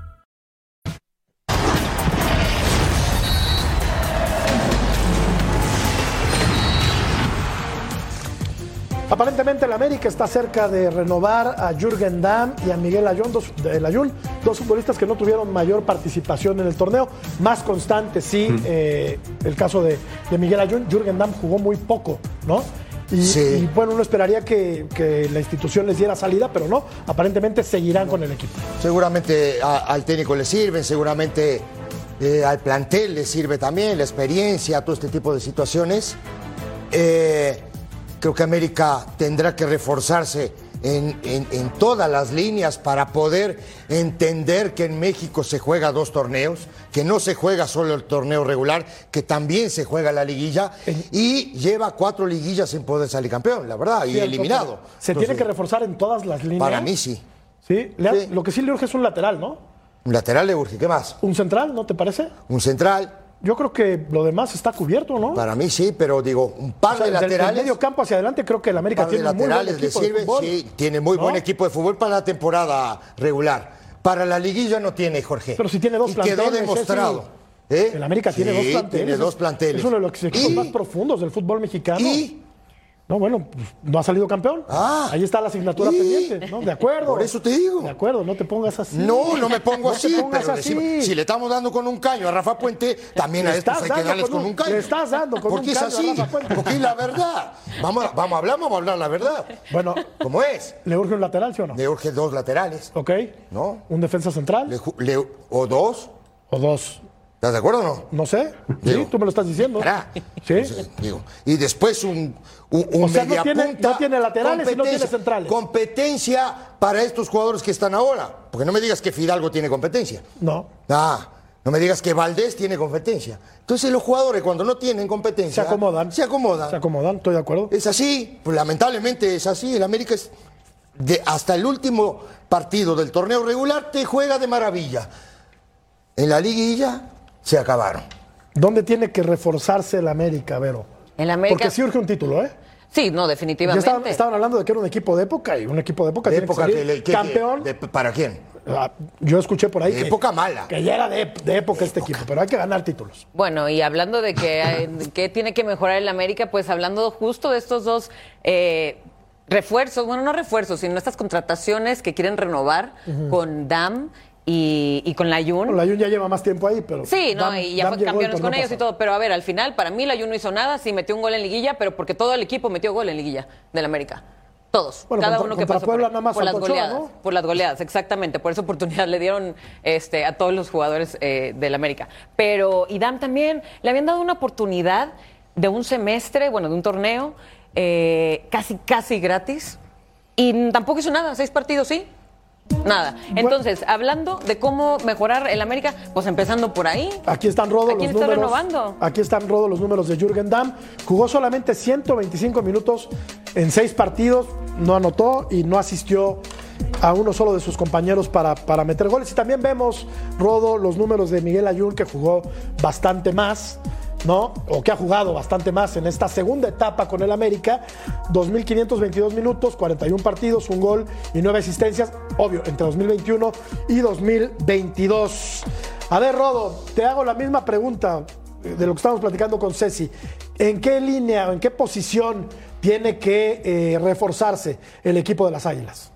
[SPEAKER 1] Aparentemente el América está cerca de renovar a Jürgen Damm y a Miguel Ayun, dos, el Ayun, dos futbolistas que no tuvieron mayor participación en el torneo. Más constante, sí, eh, el caso de, de Miguel Ayun. Jürgen Damm jugó muy poco, ¿no? Y,
[SPEAKER 4] Sí.
[SPEAKER 1] y, bueno, uno esperaría que, que la institución les diera salida, pero no. Aparentemente seguirán con el equipo.
[SPEAKER 4] Seguramente a- al técnico le sirven, seguramente eh, al plantel le sirve también, la experiencia, todo este tipo de situaciones. Eh, creo que América tendrá que reforzarse en, en- en todas las líneas para poder entender que en México se juega dos torneos, que no se juega solo el torneo regular, que también se juega la liguilla y lleva cuatro liguillas sin poder salir campeón, la verdad, y eliminado.
[SPEAKER 1] Se tiene que reforzar en todas las líneas.
[SPEAKER 4] Para mí sí.
[SPEAKER 1] Sí,
[SPEAKER 4] Sí.
[SPEAKER 1] Lo que sí le urge es un lateral, ¿no?
[SPEAKER 4] Un lateral le urge, ¿qué más?
[SPEAKER 1] Un central, ¿no te parece?
[SPEAKER 4] Un central,
[SPEAKER 1] Yo creo que lo demás está cubierto, ¿no?
[SPEAKER 4] Para mí sí, pero digo, un par
[SPEAKER 1] O sea,
[SPEAKER 4] de
[SPEAKER 1] del- del
[SPEAKER 4] laterales.
[SPEAKER 1] medio campo hacia adelante creo que el América tiene un muy buen
[SPEAKER 4] le
[SPEAKER 1] equipo de fútbol,
[SPEAKER 4] sí, tiene muy
[SPEAKER 1] ¿no?
[SPEAKER 4] buen equipo de fútbol para la temporada regular. Para la liguilla no tiene, Jorge.
[SPEAKER 1] Pero si tiene dos
[SPEAKER 4] y
[SPEAKER 1] planteles,
[SPEAKER 4] quedó demostrado. ¿eh?
[SPEAKER 1] El América tiene dos planteles.
[SPEAKER 4] Tiene dos planteles.
[SPEAKER 1] Es uno de los equipos
[SPEAKER 4] Y-
[SPEAKER 1] más profundos del fútbol mexicano.
[SPEAKER 4] Y
[SPEAKER 1] No, bueno, pues, no ha salido campeón.
[SPEAKER 4] Ah.
[SPEAKER 1] Ahí está la asignatura
[SPEAKER 4] Sí.
[SPEAKER 1] pendiente, ¿no? De acuerdo.
[SPEAKER 4] Por eso te digo.
[SPEAKER 1] De acuerdo, no te pongas así.
[SPEAKER 4] No, no me pongo
[SPEAKER 1] No
[SPEAKER 4] así, pero
[SPEAKER 1] así.
[SPEAKER 4] decimos, si le estamos dando con un caño a Rafa Puente, también a
[SPEAKER 1] Le
[SPEAKER 4] estos hay que darles
[SPEAKER 1] con un-
[SPEAKER 4] un caño.
[SPEAKER 1] le estás dando con
[SPEAKER 4] Porque
[SPEAKER 1] un
[SPEAKER 4] es
[SPEAKER 1] caño a
[SPEAKER 4] así,
[SPEAKER 1] Rafa Puente.
[SPEAKER 4] porque es la verdad. Vamos, vamos a hablar, vamos a hablar la verdad.
[SPEAKER 1] Bueno,
[SPEAKER 4] ¿Cómo es?
[SPEAKER 1] ¿le urge un lateral, sí o no?
[SPEAKER 4] Le urge dos laterales,
[SPEAKER 1] ¿Ok?
[SPEAKER 4] ¿no?
[SPEAKER 1] ¿Un defensa central?
[SPEAKER 4] Le le- o dos.
[SPEAKER 1] ¿O dos?
[SPEAKER 4] ¿Estás de acuerdo o no?
[SPEAKER 1] No sé.
[SPEAKER 4] Digo.
[SPEAKER 1] Sí, tú me lo estás diciendo.
[SPEAKER 4] Verá.
[SPEAKER 1] Sí.
[SPEAKER 4] Entonces, digo, y después un, un, un
[SPEAKER 1] O sea, no
[SPEAKER 4] media
[SPEAKER 1] tiene-
[SPEAKER 4] punta,
[SPEAKER 1] no tiene laterales y no tiene centrales.
[SPEAKER 4] Competencia para estos jugadores que están ahora. Porque no me digas que Fidalgo tiene competencia.
[SPEAKER 1] No.
[SPEAKER 4] Ah, no me digas que Valdés tiene competencia. Entonces los jugadores cuando no tienen competencia...
[SPEAKER 1] Se acomodan.
[SPEAKER 4] Se acomodan.
[SPEAKER 1] Se acomodan, estoy de acuerdo.
[SPEAKER 4] Es así, pues, lamentablemente es así. El América es de, hasta el último partido del torneo regular te juega de maravilla. En la liguilla se acabaron.
[SPEAKER 1] ¿Dónde tiene que reforzarse el América, Vero?
[SPEAKER 3] El América-
[SPEAKER 1] Porque sí urge un título, ¿eh?
[SPEAKER 3] Sí, no,
[SPEAKER 1] Ya
[SPEAKER 3] definitivamente.
[SPEAKER 1] estaban, estaban hablando de que era un equipo de época y un equipo de época
[SPEAKER 4] De
[SPEAKER 1] tiene que
[SPEAKER 4] época
[SPEAKER 1] salir
[SPEAKER 4] que
[SPEAKER 1] campeón.
[SPEAKER 4] de- ¿Para quién?
[SPEAKER 1] Ah, Yo escuché por ahí
[SPEAKER 4] De
[SPEAKER 1] que,
[SPEAKER 4] época mala.
[SPEAKER 1] que ya era de, de época este equipo, pero hay que ganar títulos.
[SPEAKER 3] Bueno, y hablando de que, que tiene que mejorar el América, pues hablando justo de estos dos eh, refuerzos, bueno, no refuerzos, sino estas contrataciones que quieren renovar con DAM y, y con la Jun.
[SPEAKER 1] La Jun ya lleva más tiempo ahí, pero.
[SPEAKER 3] Sí, no,
[SPEAKER 1] Dam-
[SPEAKER 3] y ya
[SPEAKER 1] Dam
[SPEAKER 3] fue campeones con
[SPEAKER 1] torneo
[SPEAKER 3] ellos y todo. Pero a ver, al final, para mí la Jun no hizo nada, sí metió un gol en liguilla, pero porque todo el equipo metió gol en liguilla del América. Todos.
[SPEAKER 1] Bueno,
[SPEAKER 3] cada
[SPEAKER 1] contra-
[SPEAKER 3] uno que pasó por,
[SPEAKER 1] Puebla nada más
[SPEAKER 3] por las
[SPEAKER 1] Ochoa,
[SPEAKER 3] goleadas.
[SPEAKER 1] ¿no?
[SPEAKER 3] Por las goleadas, exactamente. Por esa oportunidad le dieron este, a todos los jugadores eh, del América. Pero Idam también le habían dado una oportunidad de un semestre, bueno, de un torneo, eh, casi, casi gratis. Y tampoco hizo nada, seis partidos, sí. Nada. Entonces, hablando de cómo mejorar el América, pues empezando por ahí.
[SPEAKER 1] Aquí están Rodo
[SPEAKER 3] ¿A
[SPEAKER 1] los números.
[SPEAKER 3] renovando?
[SPEAKER 1] Aquí están Rodo los números de Jürgen Damm. Jugó solamente 125 minutos en seis partidos, no anotó y no asistió a uno solo de sus compañeros para, para meter goles. Y también vemos, Rodo, los números de Miguel Ayun, que jugó bastante más. ¿No? O que ha jugado bastante más en esta segunda etapa con el América. 2.522 minutos, 41 partidos, un gol y nueve asistencias, obvio, entre 2021 y 2022. A ver, Rodo, te hago la misma pregunta de lo que estamos platicando con Ceci. ¿En qué línea en qué posición tiene que eh, reforzarse el equipo de las Águilas?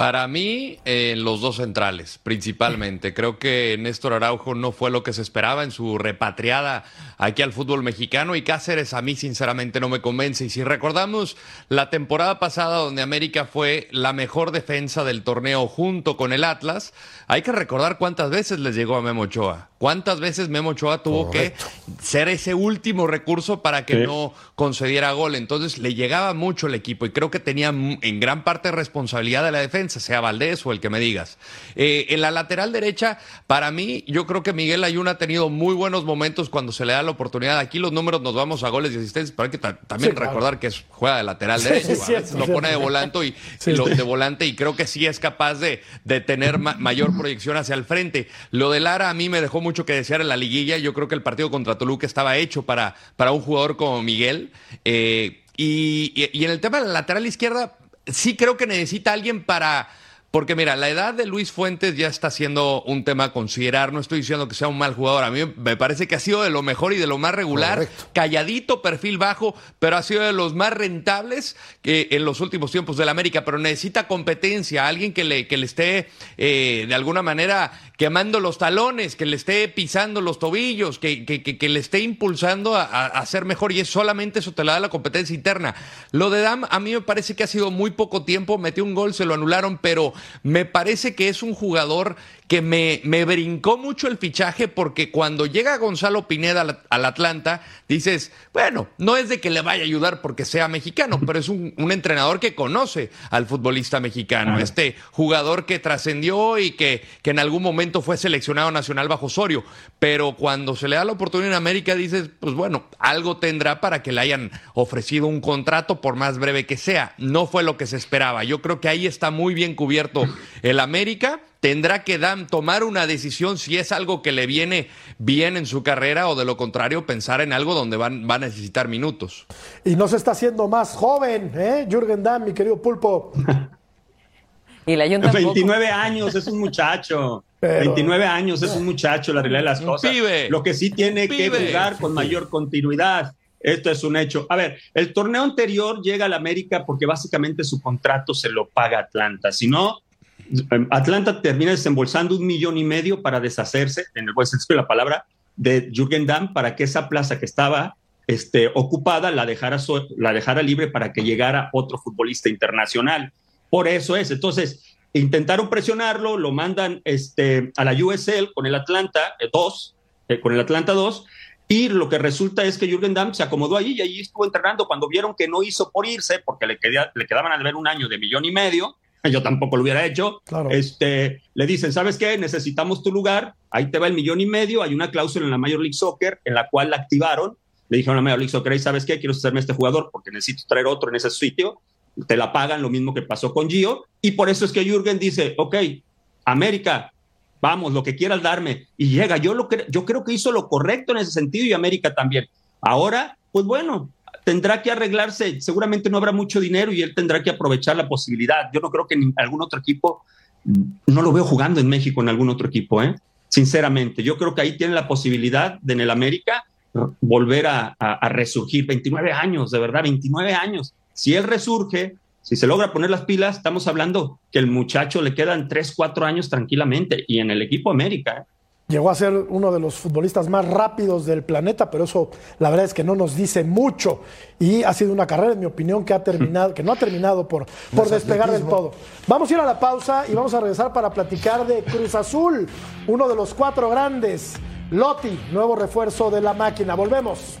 [SPEAKER 6] Para mí, eh, los dos centrales, principalmente. Creo que Néstor Araujo no fue lo que se esperaba en su repatriada aquí al fútbol mexicano y Cáceres a mí sinceramente no me convence. Y si recordamos la temporada pasada donde América fue la mejor defensa del torneo junto con el Atlas, hay que recordar cuántas veces les llegó a Memo Ochoa. Cuántas veces Memo Ochoa tuvo
[SPEAKER 4] Correcto.
[SPEAKER 6] que ser ese último recurso para que
[SPEAKER 5] Sí.
[SPEAKER 6] no concediera gol. Entonces le llegaba mucho el equipo y creo que tenía en gran parte responsabilidad de la defensa, sea Valdés o el que me digas. Eh, en la lateral derecha, para mí, yo creo que Miguel Ayuna ha tenido muy buenos momentos cuando se le da la oportunidad. Aquí los números nos vamos a goles y asistencias, pero hay que ta- también
[SPEAKER 1] Sí, claro.
[SPEAKER 6] recordar que es- juega de lateral derecho.
[SPEAKER 1] sí, cierto,
[SPEAKER 6] lo pone de volante y, lo- de volante y creo que sí es capaz de, de tener ma- mayor proyección hacia el frente. Lo de Lara a mí me dejó mucho que desear en la liguilla. Yo creo que el partido contra Toluca estaba hecho para, para un jugador como Miguel. Eh, y, y- y en el tema de la lateral izquierda, sí creo que necesita alguien para... Porque mira, la edad de Luis Fuentes ya está siendo un tema a considerar. No estoy diciendo que sea un mal jugador. A mí me parece que ha sido de lo mejor y de lo más regular.
[SPEAKER 4] Correcto.
[SPEAKER 6] Calladito, perfil bajo, pero ha sido de los más rentables que en los últimos tiempos del América. Pero necesita competencia, alguien que le, que le esté eh, de alguna manera quemando los talones, que le esté pisando los tobillos, que, que, que- que le esté impulsando a, a- a ser mejor. Y es solamente eso te la da la competencia interna. Lo de Dam a mí me parece que ha sido muy poco tiempo. Metió un gol, se lo anularon, pero me parece que es un jugador que me, me brincó mucho el fichaje porque cuando llega Gonzalo Pineda al, al Atlanta, dices, bueno, no es de que le vaya a ayudar porque sea mexicano, pero es un, un entrenador que conoce al futbolista mexicano, este jugador que trascendió y que, que en algún momento fue seleccionado nacional bajo Osorio, pero cuando se le da la oportunidad en América, dices, pues bueno, algo tendrá para que le hayan ofrecido un contrato por más breve que sea. No fue lo que se esperaba. Yo creo que ahí está muy bien cubierto el América tendrá que Dan tomar una decisión si es algo que le viene bien en su carrera o de lo contrario pensar en algo donde van, va a necesitar minutos.
[SPEAKER 1] Y no se está haciendo más joven, ¿eh? Jürgen Damm, mi querido Pulpo.
[SPEAKER 3] Y la Jun tampoco.
[SPEAKER 5] 29 años, es un muchacho.
[SPEAKER 1] Pero-
[SPEAKER 5] 29 años, es un muchacho, la realidad de las cosas.
[SPEAKER 6] pibe.
[SPEAKER 5] Lo que sí tiene
[SPEAKER 6] Pibe.
[SPEAKER 5] que jugar con mayor continuidad. Esto es un hecho. A ver, el torneo anterior llega al América porque básicamente su contrato se lo paga Atlanta. Si no, em, Atlanta termina desembolsando un millón y medio para deshacerse, en el buen sentido de la palabra, de Jürgen Damm para que esa plaza que estaba este, ocupada la dejara, la dejara libre para que llegara otro futbolista internacional. Por eso es. Entonces, intentaron presionarlo, lo mandan este, a la USL con el Atlanta 2, eh, con el Atlanta 2, y lo que resulta es que Jürgen Damm se acomodó ahí y allí estuvo entrenando. Cuando vieron que no hizo por irse, porque le, le quedaban a deber un año de millón y medio, yo tampoco lo hubiera hecho. Este, le dicen, ¿sabes qué? Necesitamos tu lugar, ahí te va el millón y medio, hay una cláusula en la Major League Soccer en la cual la activaron. Le dijeron a la Major League Soccer, ¿sabes qué? Quiero hacerme este jugador porque necesito traer otro en ese sitio. Te la pagan, lo mismo que pasó con Gio. Y por eso es que Jürgen dice, ok, América, vamos, lo que quieras darme. Y llega, yo, lo yo creo que hizo lo correcto en ese sentido y América también. Ahora, pues bueno, tendrá que arreglarse, seguramente no habrá mucho dinero y él tendrá que aprovechar la posibilidad. Yo no creo que en algún otro equipo, no lo veo jugando en México en algún otro equipo, ¿eh? sinceramente. Yo creo que ahí tiene la posibilidad de en el América volver a, a resurgir. 29 años, de verdad, 29 años. Si él resurge, si se logra poner las pilas, estamos hablando que el muchacho le quedan 3, 4 años tranquilamente y en el equipo América. ¿eh?
[SPEAKER 1] Llegó a ser uno de los futbolistas más rápidos del planeta, pero eso la verdad es que no nos dice mucho. Y ha sido una carrera, en mi opinión, que ha terminado, que no ha terminado por, por despegar del todo. Vamos a ir a la pausa y vamos a regresar para platicar de Cruz Azul, uno de los cuatro grandes. Lotti, nuevo refuerzo de la máquina. Volvemos.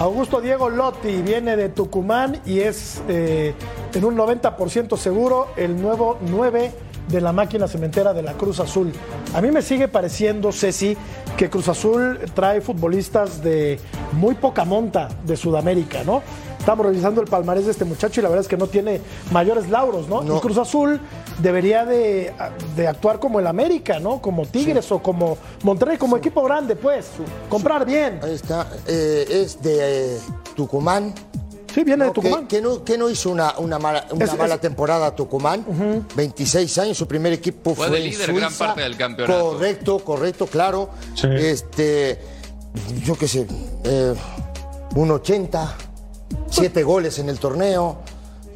[SPEAKER 1] Augusto Diego Lotti viene de Tucumán y es eh, en un 90% seguro el nuevo 9 de la máquina cementera de la Cruz Azul. A mí me sigue pareciendo, Ceci, que Cruz Azul trae futbolistas de muy poca monta de Sudamérica, ¿no? Estamos revisando el palmarés de este muchacho y la verdad es que no tiene mayores lauros, ¿no? Y Cruz Azul debería de, actuar como el América, ¿no? Como Tigres o como Monterrey, como equipo grande, pues. Comprar bien.
[SPEAKER 4] Ahí está. Eh, es de eh, Tucumán.
[SPEAKER 1] Sí, viene de Tucumán.
[SPEAKER 4] Que, no, hizo una, mala, mala temporada Tucumán. 26 años, su primer equipo fue,
[SPEAKER 6] fue de líder gran parte del campeonato.
[SPEAKER 4] Correcto, correcto, claro. Este, yo qué sé, eh, un 80 siete goles en el torneo.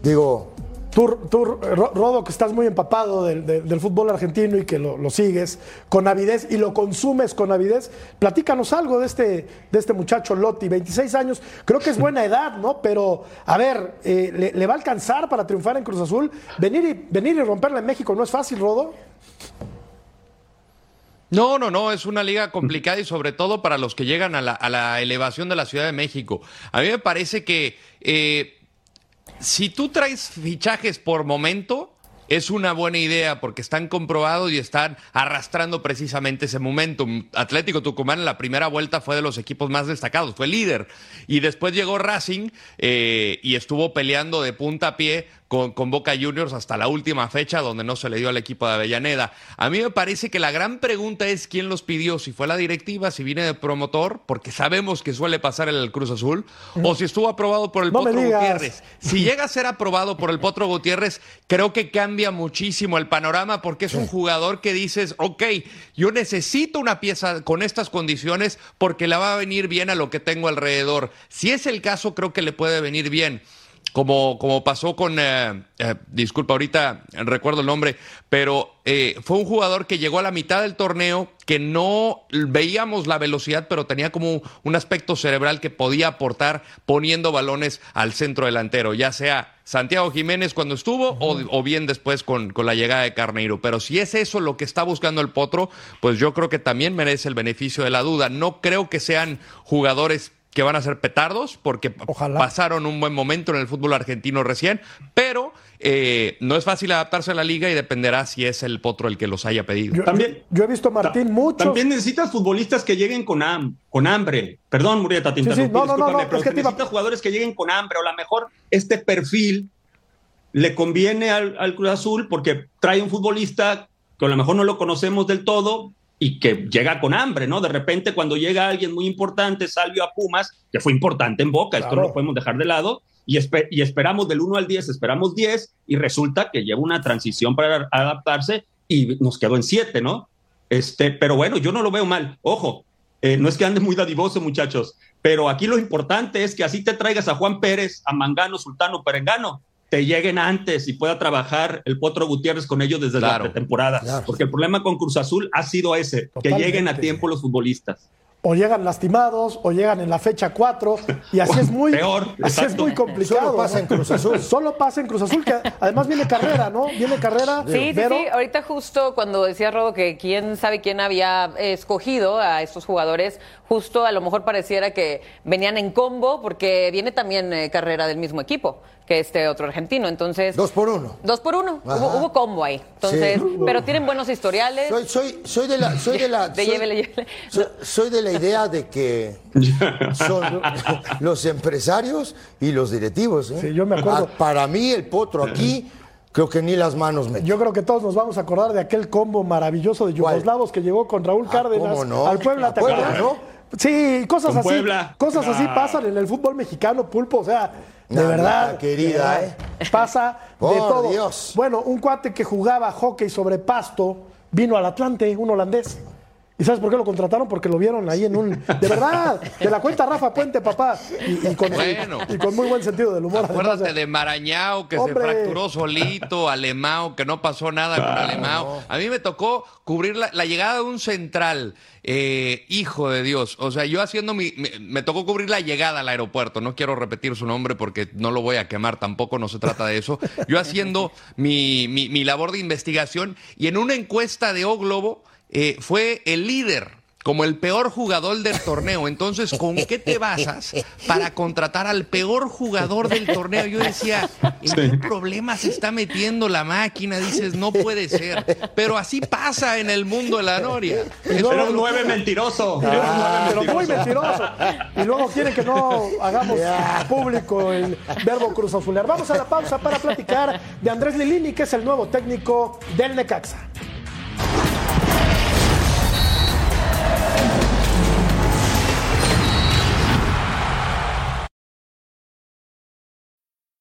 [SPEAKER 4] Digo.
[SPEAKER 1] Tú, Rodo, que estás muy empapado del, fútbol argentino y que lo, sigues con avidez y lo consumes con avidez, platícanos algo de este, de este muchacho Lotti, 26 años, creo que es buena edad, ¿no? Pero, a ver, eh, ¿le, va a alcanzar para triunfar en Cruz Azul? Venir y, venir y romperla en México no es fácil, Rodo.
[SPEAKER 6] No, no, no, es una liga complicada y sobre todo para los que llegan a la, elevación de la Ciudad de México. A mí me parece que eh, si tú traes fichajes por momento, es una buena idea porque están comprobados y están arrastrando precisamente ese momentum. Atlético Tucumán en la primera vuelta fue de los equipos más destacados, fue líder. Y después llegó Racing eh, y estuvo peleando de punta a pie con, con, Boca Juniors hasta la última fecha, donde no se le dio al equipo de Avellaneda. A mí me parece que la gran pregunta es quién los pidió, si fue la directiva, si viene de promotor, porque sabemos que suele pasar en el Cruz Azul, o si estuvo aprobado por el Potro Gutiérrez. Si llega a ser aprobado por el Potro Gutiérrez, creo que cambia muchísimo el panorama, porque es un jugador que dices, ok, yo necesito una pieza con estas condiciones porque le va a venir bien a lo que tengo alrededor. Si es el caso, creo que le puede venir bien. Como, como pasó con, eh, eh, disculpa, ahorita recuerdo el nombre, pero eh, fue un jugador que llegó a la mitad del torneo, que no veíamos la velocidad, pero tenía como un aspecto cerebral que podía aportar poniendo balones al centro delantero, ya sea Santiago Jiménez cuando estuvo o, o bien después con, con la llegada de Carneiro. Pero si es eso lo que está buscando el Potro, pues yo creo que también merece el beneficio de la duda. No creo que sean jugadores que van a ser petardos porque pasaron un buen momento en el fútbol argentino recién, pero eh, no es fácil adaptarse a la liga y dependerá si es el potro el que los haya pedido.
[SPEAKER 1] Yo,
[SPEAKER 5] También-
[SPEAKER 1] yo he visto, Martín, muchos.
[SPEAKER 5] También necesitas futbolistas que lleguen con, ham- con hambre. Perdón, Murieta, te
[SPEAKER 1] Sí, sí,
[SPEAKER 5] interrumpí,
[SPEAKER 1] no, no, no, no,
[SPEAKER 5] pero
[SPEAKER 1] es que te iba-
[SPEAKER 5] necesitas jugadores que lleguen con hambre. O a lo mejor este perfil le conviene al, al Cruz Azul porque trae un futbolista que a lo mejor no lo conocemos del todo y que llega con hambre, ¿no? De repente cuando llega alguien muy importante, Salvio a Pumas, que fue importante en Boca, esto no lo podemos dejar de lado, y, espe- y esperamos del 1 al 10, esperamos 10, y resulta que lleva una transición para adaptarse y nos quedó en 7, ¿no? Este, pero bueno, yo no lo veo mal. Ojo, eh, no es que ande muy dadivoso, muchachos, pero aquí lo importante es que así te traigas a Juan Pérez, a Mangano, Sultano, Perengano, te lleguen antes y pueda trabajar el Potro Gutiérrez con ellos desde
[SPEAKER 6] Claro.
[SPEAKER 5] la pretemporada. Porque el problema con Cruz Azul ha sido ese, que lleguen a tiempo los futbolistas.
[SPEAKER 1] o llegan lastimados o llegan en la fecha 4 y así es muy
[SPEAKER 5] Peor,
[SPEAKER 1] así es muy complicado.
[SPEAKER 4] Solo pasa en Cruz Azul.
[SPEAKER 1] Solo pasa en Cruz Azul que además viene carrera, ¿no? Viene carrera.
[SPEAKER 3] Sí, sí,
[SPEAKER 1] pero
[SPEAKER 3] sí. Ahorita justo cuando decía Robo que quién sabe quién había escogido a estos jugadores, justo a lo mejor pareciera que venían en combo porque viene también eh, carrera del mismo equipo que este otro argentino. Entonces,
[SPEAKER 4] Dos por uno.
[SPEAKER 3] dos por uno. Hubo, hubo combo ahí. Entonces,
[SPEAKER 4] Sí.
[SPEAKER 3] pero tienen buenos historiales.
[SPEAKER 4] Soy, soy, soy de la, soy de la,
[SPEAKER 3] De
[SPEAKER 4] soy-
[SPEAKER 3] llévele, llévele.
[SPEAKER 4] soy- soy de la idea de que son los empresarios y los directivos. ¿eh?
[SPEAKER 1] Sí, yo me acuerdo.
[SPEAKER 4] Ah, Para mí el potro aquí creo que ni las manos me.
[SPEAKER 1] yo creo que todos nos vamos a acordar de aquel combo maravilloso de
[SPEAKER 4] ¿Cuál?
[SPEAKER 1] yugoslavos que llegó con Raúl
[SPEAKER 4] Ah,
[SPEAKER 1] Cárdenas
[SPEAKER 4] ¿cómo no?
[SPEAKER 1] al Puebla, ¿te acuerdas?
[SPEAKER 4] ¿no?
[SPEAKER 1] Sí, cosas
[SPEAKER 5] Con
[SPEAKER 1] así.
[SPEAKER 5] Puebla.
[SPEAKER 1] Cosas así
[SPEAKER 5] Ah.
[SPEAKER 1] pasan en el fútbol mexicano, pulpo, o sea, de verdad.
[SPEAKER 4] querida,
[SPEAKER 1] de
[SPEAKER 4] ¿eh?
[SPEAKER 1] Pasa de todo.
[SPEAKER 4] Dios.
[SPEAKER 1] Bueno, un cuate que jugaba hockey sobre pasto vino al Atlante, un holandés. ¿Y sabes por qué lo contrataron? Porque lo vieron ahí en un. De verdad, de la cuenta Rafa Puente, papá. Y, y con,
[SPEAKER 6] Bueno.
[SPEAKER 1] y con muy buen sentido del humor.
[SPEAKER 6] Acuérdate
[SPEAKER 1] además.
[SPEAKER 6] de Marañao, que
[SPEAKER 1] Hombre.
[SPEAKER 6] se fracturó solito, Alemao, que no pasó nada con Alemao. A mí me tocó cubrir la, la llegada de un central. eh, hijo de Dios. O sea, yo haciendo mi. Me, me tocó cubrir la llegada al aeropuerto. No quiero repetir su nombre porque no lo voy a quemar tampoco, no se trata de eso. Yo haciendo mi, mi- mi labor de investigación y en una encuesta de O Globo eh, fue el líder como el peor jugador del torneo. Entonces, ¿con qué te basas para contratar al peor jugador del torneo? Yo decía, ¿en qué problema se está metiendo la máquina? Dices, no puede ser. Pero así pasa en el mundo de la noria. Es
[SPEAKER 5] Era
[SPEAKER 6] una
[SPEAKER 5] un nueve mentiroso.
[SPEAKER 1] Pero,
[SPEAKER 5] Era un nueve
[SPEAKER 1] pero muy mentiroso. Y luego quieren que no hagamos público el verbo Cruz Azulear. Vamos a la pausa para platicar de Andrés Lilini, que es el nuevo técnico del Necaxa.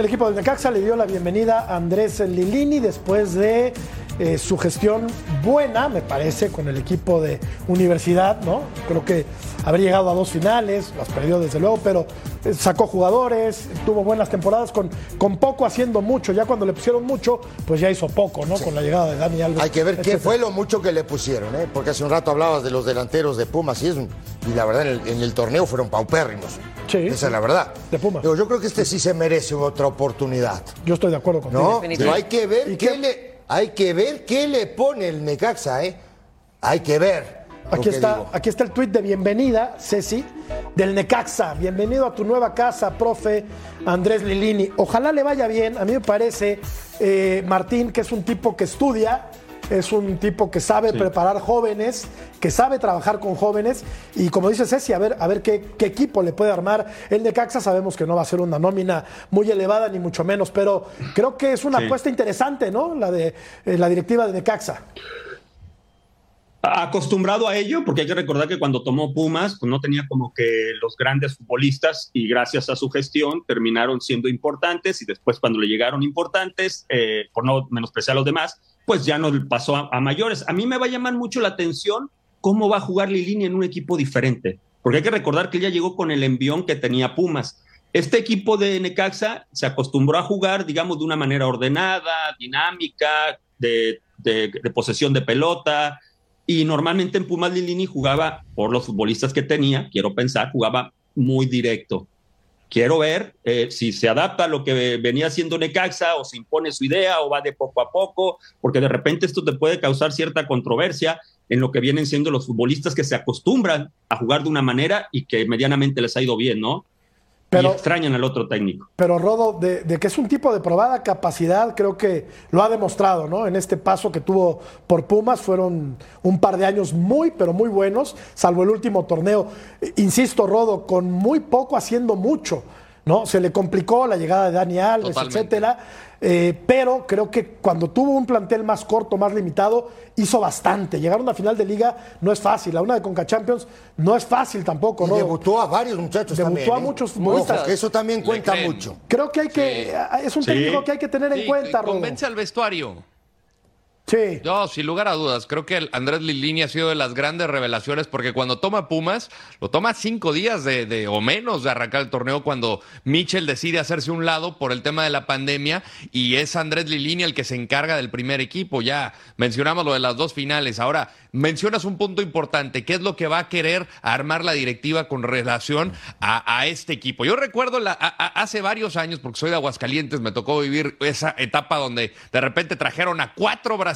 [SPEAKER 1] El equipo del Necaxa le dio la bienvenida a Andrés Lilini después de eh, su gestión buena, me parece, con el equipo de universidad, ¿no? Creo que habría llegado a dos finales, las perdió desde luego, pero eh, sacó jugadores, tuvo buenas temporadas con, con poco haciendo mucho. Ya cuando le pusieron mucho, pues ya hizo poco, ¿no? Con la llegada de Dani Alves.
[SPEAKER 4] Hay que ver qué fue lo mucho que le pusieron, ¿eh? porque hace un rato hablabas de los delanteros de Pumas y, es un- y la verdad en el, en el torneo fueron paupérrimos.
[SPEAKER 1] Sí.
[SPEAKER 4] Esa es la verdad.
[SPEAKER 1] De Pumas.
[SPEAKER 4] Yo creo que este sí se merece otra oportunidad.
[SPEAKER 1] Yo estoy de acuerdo contigo.
[SPEAKER 4] ¿No? Pero hay que ver
[SPEAKER 1] ¿Y
[SPEAKER 4] qué,
[SPEAKER 1] qué?
[SPEAKER 4] le hay que ver qué le pone el Necaxa, ¿eh? Hay que ver.
[SPEAKER 1] Aquí está,
[SPEAKER 4] digo.
[SPEAKER 1] aquí está el tuit de bienvenida, Ceci, del Necaxa. Bienvenido a tu nueva casa, profe Andrés Lilini. Ojalá le vaya bien. A mí me parece, eh, Martín, que es un tipo que estudia, es un tipo que sabe preparar jóvenes, que sabe trabajar con jóvenes y como dice Ceci, a ver, a ver qué, qué equipo le puede armar. El Necaxa sabemos que no va a ser una nómina muy elevada ni mucho menos, pero creo que es una
[SPEAKER 5] Sí.
[SPEAKER 1] apuesta interesante, ¿no? La de eh, la directiva de Necaxa.
[SPEAKER 5] acostumbrado a ello, porque hay que recordar que cuando tomó Pumas, pues no tenía como que los grandes futbolistas y gracias a su gestión terminaron siendo importantes y después cuando le llegaron importantes, eh, por no menospreciar a los demás, pues ya no pasó a, a mayores. A mí me va a llamar mucho la atención cómo va a jugar Lilini en un equipo diferente, porque hay que recordar que él ya llegó con el envión que tenía Pumas. Este equipo de Necaxa se acostumbró a jugar, digamos, de una manera ordenada, dinámica, de, de- de posesión de pelota, y normalmente en Pumas Lilini jugaba, por los futbolistas que tenía, quiero pensar, jugaba muy directo. Quiero ver eh, si se adapta a lo que venía haciendo Necaxa o se impone su idea o va de poco a poco, porque de repente esto te puede causar cierta controversia en lo que vienen siendo los futbolistas que se acostumbran a jugar de una manera y que medianamente les ha ido bien, ¿no?
[SPEAKER 1] Pero-
[SPEAKER 5] y extrañan al otro técnico.
[SPEAKER 1] Pero Rodo, de, de que es un tipo de probada capacidad, creo que lo ha demostrado, ¿no? En este paso que tuvo por Pumas fueron un par de años muy, pero muy buenos, salvo el último torneo. Eh, Insisto, Rodo, con muy poco haciendo mucho, ¿no? Se le complicó la llegada de Dani Alves,
[SPEAKER 6] Totalmente.
[SPEAKER 1] etcétera. Eh, pero creo que cuando tuvo un plantel más corto, más limitado, hizo bastante. Llegar a una final de liga no es fácil. A una de Conca Champions no es fácil tampoco,
[SPEAKER 4] Y
[SPEAKER 1] Rodo.
[SPEAKER 4] debutó a varios muchachos
[SPEAKER 1] Debutó
[SPEAKER 4] también.
[SPEAKER 1] a
[SPEAKER 4] ¿eh?
[SPEAKER 1] muchos futbolistas.
[SPEAKER 4] eso también cuenta mucho.
[SPEAKER 1] Creo que hay que. Es un
[SPEAKER 5] Sí.
[SPEAKER 1] técnico que hay que tener en cuenta, Rodo.
[SPEAKER 6] convence al vestuario.
[SPEAKER 1] Sí.
[SPEAKER 6] No, sin lugar a dudas. Creo que Andrés Lilini ha sido de las grandes revelaciones porque cuando toma Pumas, lo toma cinco días de, o menos de arrancar el torneo cuando Mitchell decide hacerse un lado por el tema de la pandemia y es Andrés Lilini el que se encarga del primer equipo. Ya mencionamos lo de las dos finales. Ahora, mencionas un punto importante, ¿qué es lo que va a querer armar la directiva con relación a, este equipo? Yo recuerdo hace varios años, porque soy de Aguascalientes, me tocó vivir esa etapa donde de repente trajeron a cuatro brasileños,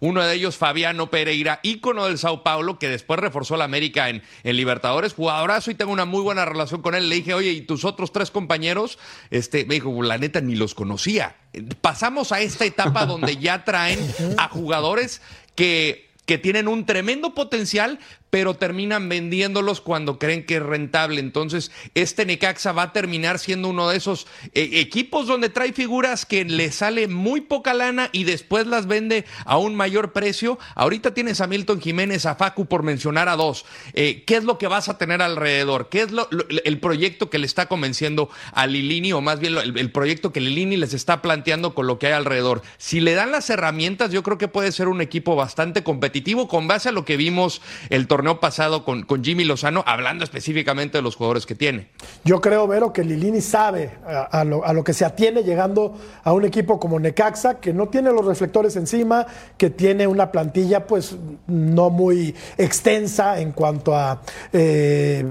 [SPEAKER 6] uno de ellos Fabiano Pereira, ícono del Sao Paulo, que después reforzó la América en, en Libertadores, jugadorazo y tengo una muy buena relación con él. Le dije, oye, ¿y tus otros tres compañeros? Este, me dijo, la neta, ni los conocía. Pasamos a esta etapa donde ya traen a jugadores que que tienen un tremendo potencial, pero terminan vendiéndolos cuando creen que es rentable. Entonces, este Necaxa va a terminar siendo uno de esos eh, equipos donde trae figuras que le sale muy poca lana y después las vende a un mayor precio. Ahorita tienes a Milton Jiménez, a Facu, por mencionar a dos. Eh, ¿Qué es lo que vas a tener alrededor? ¿Qué es lo- el proyecto que le está convenciendo a Lilini, o más bien el proyecto que Lilini les está planteando con lo que hay alrededor? Si le dan las herramientas, yo creo que puede ser un equipo bastante competitivo con base a lo que vimos el torneo pasado con, con Jimmy Lozano, hablando específicamente de los jugadores que tiene.
[SPEAKER 1] Yo creo, Vero, que Lilini sabe a, a lo, a lo que se atiene llegando a un equipo como Necaxa, que no tiene los reflectores encima, que tiene una plantilla pues no muy extensa en cuanto a eh,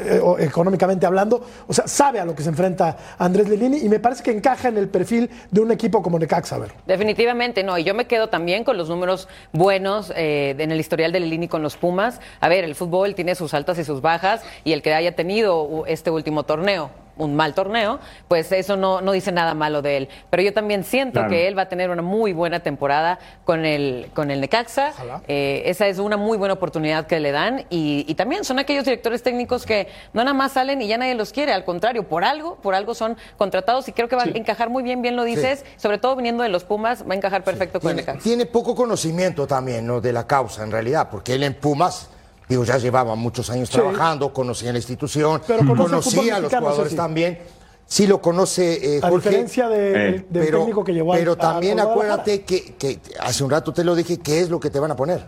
[SPEAKER 1] eh, económicamente hablando. O sea, sabe a lo que se enfrenta Andrés Lilini y me parece que encaja en el perfil de un equipo como Necaxa, Vero.
[SPEAKER 3] Definitivamente no, y yo me quedo también con los números buenos eh, en el historial de Lilini con los Pumas. A ver, el fútbol tiene sus altas y sus bajas, y el que haya tenido este último torneo, un mal torneo, pues eso no, no dice nada malo de él. Pero yo también siento
[SPEAKER 5] Claro.
[SPEAKER 3] que él va a tener una muy buena temporada con el, con el Necaxa. Eh, esa es una muy buena oportunidad que le dan, y, y también son aquellos directores técnicos que no nada más salen y ya nadie los quiere, al contrario, por algo, por algo son contratados y creo que va a encajar muy bien, bien lo dices, sobre todo viniendo de los Pumas, va a encajar perfecto con el
[SPEAKER 4] Tiene,
[SPEAKER 3] Necaxa.
[SPEAKER 4] tiene poco conocimiento también ¿no? de la causa, en realidad, porque él en Pumas, digo, ya llevaba muchos años
[SPEAKER 1] Sí.
[SPEAKER 4] trabajando, conocía la institución,
[SPEAKER 1] Pero
[SPEAKER 4] conocía a los jugadores también. Sí lo conoce eh,
[SPEAKER 1] A
[SPEAKER 4] Jorge.
[SPEAKER 1] diferencia de-
[SPEAKER 5] Eh.
[SPEAKER 1] del
[SPEAKER 4] pero,
[SPEAKER 1] técnico que llevó a-
[SPEAKER 4] Pero
[SPEAKER 1] a-
[SPEAKER 4] también
[SPEAKER 1] a
[SPEAKER 4] acuérdate que, que hace un rato te lo dije, ¿qué es lo que te van a poner?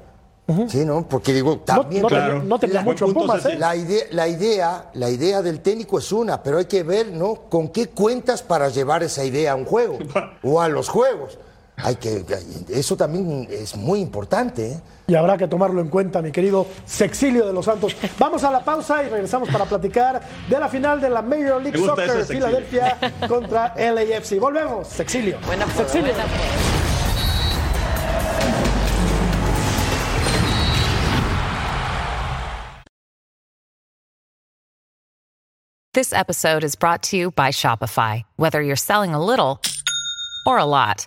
[SPEAKER 4] Sí, ¿no? Porque digo,
[SPEAKER 1] No,
[SPEAKER 4] también...
[SPEAKER 1] no tenía-
[SPEAKER 5] Claro.
[SPEAKER 1] no tenía
[SPEAKER 4] La-
[SPEAKER 1] mucho Pumas. ¿eh?
[SPEAKER 4] La idea, la, idea, la idea del técnico es una, pero hay que ver, ¿no? Con qué cuentas para llevar esa idea a un juego o a los juegos. Hay que, eso también es muy importante. ¿eh?
[SPEAKER 1] Y habrá que tomarlo en cuenta, mi querido Sexilio de los Santos. Vamos a la pausa y regresamos para platicar de la final de la Major League Soccer. Filadelfia contra LAFC. Volvemos, Sexilio.
[SPEAKER 3] Buena
[SPEAKER 1] Sexilio.
[SPEAKER 3] buena.
[SPEAKER 9] This episode is brought to you by Shopify. Whether you're selling a little or a lot,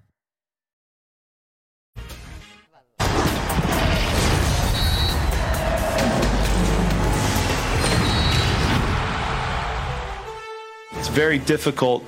[SPEAKER 10] Very difficult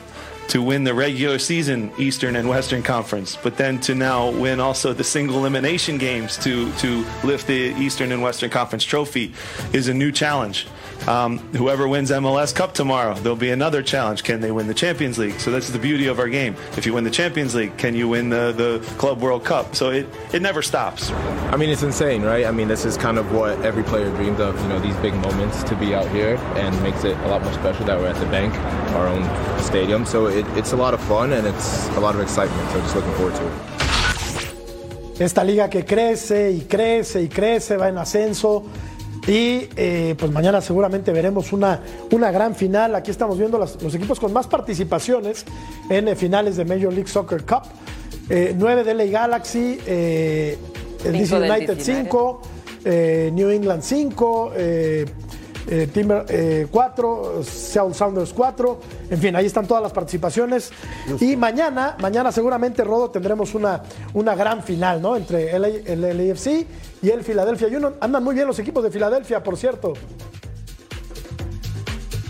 [SPEAKER 10] to win the regular season Eastern and Western Conference, but then to now win also the single elimination games to to lift the Eastern and Western Conference trophy is a new challenge. Um, whoever wins MLS Cup tomorrow, there'll be another challenge. Can they win the Champions League? So that's the beauty of our game. If you win the Champions League, can you win the, the Club World Cup? So it, it never stops.
[SPEAKER 11] I mean, it's insane, right? I mean, this is kind of what every player dreams of, you know, these big moments to be out here and makes it a lot more special that we're at the bank, our own stadium. So it, it's a lot of fun and it's a lot of excitement. So just looking forward to it.
[SPEAKER 1] Esta liga que crece y crece y crece, va en ascenso. Y eh, pues mañana seguramente veremos una, una gran final. Aquí estamos viendo las- los equipos con más participaciones en eh, finales de Major League Soccer Cup. Eh, 9 de LA Galaxy, eh, el DC United
[SPEAKER 3] DC United.
[SPEAKER 1] 5, eh, New England 5, eh, Timber eh, 4, Seattle Sounders 4. En fin, ahí están todas las participaciones. Y mañana, mañana seguramente, Rodo, tendremos una, una gran final, ¿no? Entre LA el LAFC y el Philadelphia Union. Andan muy bien los equipos de Filadelfia, por cierto.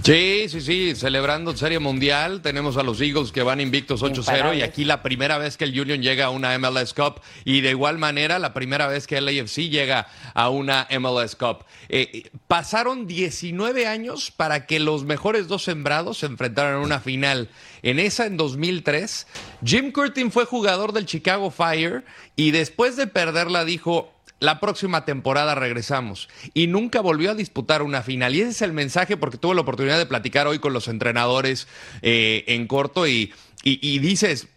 [SPEAKER 6] Sí, sí, sí, celebrando Serie Mundial. Tenemos a los Eagles que van invictos 8-0 y aquí la primera vez que el Union llega a una MLS Cup y de igual manera la primera vez que el AFC llega a una MLS Cup. Eh, eh, pasaron 19 años para que los mejores dos sembrados se enfrentaran en una final. En esa, en 2003, Jim Curtin fue jugador del Chicago Fire y después de perderla dijo, la próxima temporada regresamos. Y nunca volvió a disputar una final. Y ese es el mensaje porque tuve la oportunidad de platicar hoy con los entrenadores eh, en corto y, y- y dices,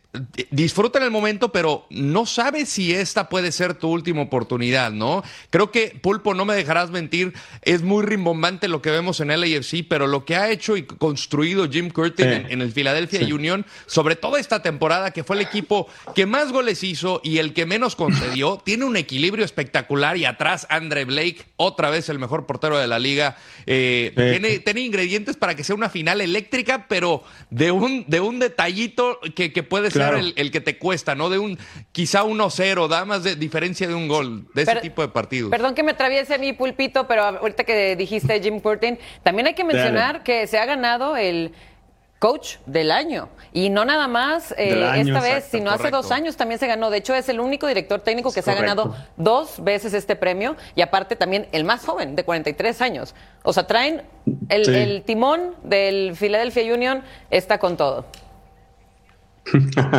[SPEAKER 6] disfruta en el momento, pero no sabes si esta puede ser tu última oportunidad, ¿no? Creo que, Pulpo, no me dejarás mentir, es muy rimbombante lo que vemos en LAFC, pero lo que ha hecho y construido Jim Curtin
[SPEAKER 5] Sí.
[SPEAKER 6] en, en el Philadelphia
[SPEAKER 5] Sí.
[SPEAKER 6] Union, sobre todo esta temporada, que fue el equipo que más goles hizo y el que menos concedió, tiene un equilibrio espectacular y atrás Andre Blake, otra vez el mejor portero de la liga, eh,
[SPEAKER 5] Sí.
[SPEAKER 6] tiene, tiene ingredientes para que sea una final eléctrica, pero de un, de un detallito que, que puede ser
[SPEAKER 5] Claro.
[SPEAKER 6] el, el que te cuesta, ¿no? De un quizá 1-0, da más de diferencia de un gol, de ese
[SPEAKER 3] Pero-
[SPEAKER 6] tipo de partidos.
[SPEAKER 3] Perdón que me atraviese mi pulpito, pero ahorita que dijiste Jim Curtin, también hay que mencionar que se ha ganado el coach del año. Y no nada más eh,
[SPEAKER 5] año,
[SPEAKER 3] esta vez,
[SPEAKER 5] exacto,
[SPEAKER 3] sino hace dos años también se ganó. De hecho, es el único director técnico que
[SPEAKER 5] Es
[SPEAKER 3] se ha ganado dos veces este premio y aparte también el más joven, de 43 años. O sea, traen el,
[SPEAKER 5] Sí.
[SPEAKER 3] el timón del Philadelphia Union, está con todo.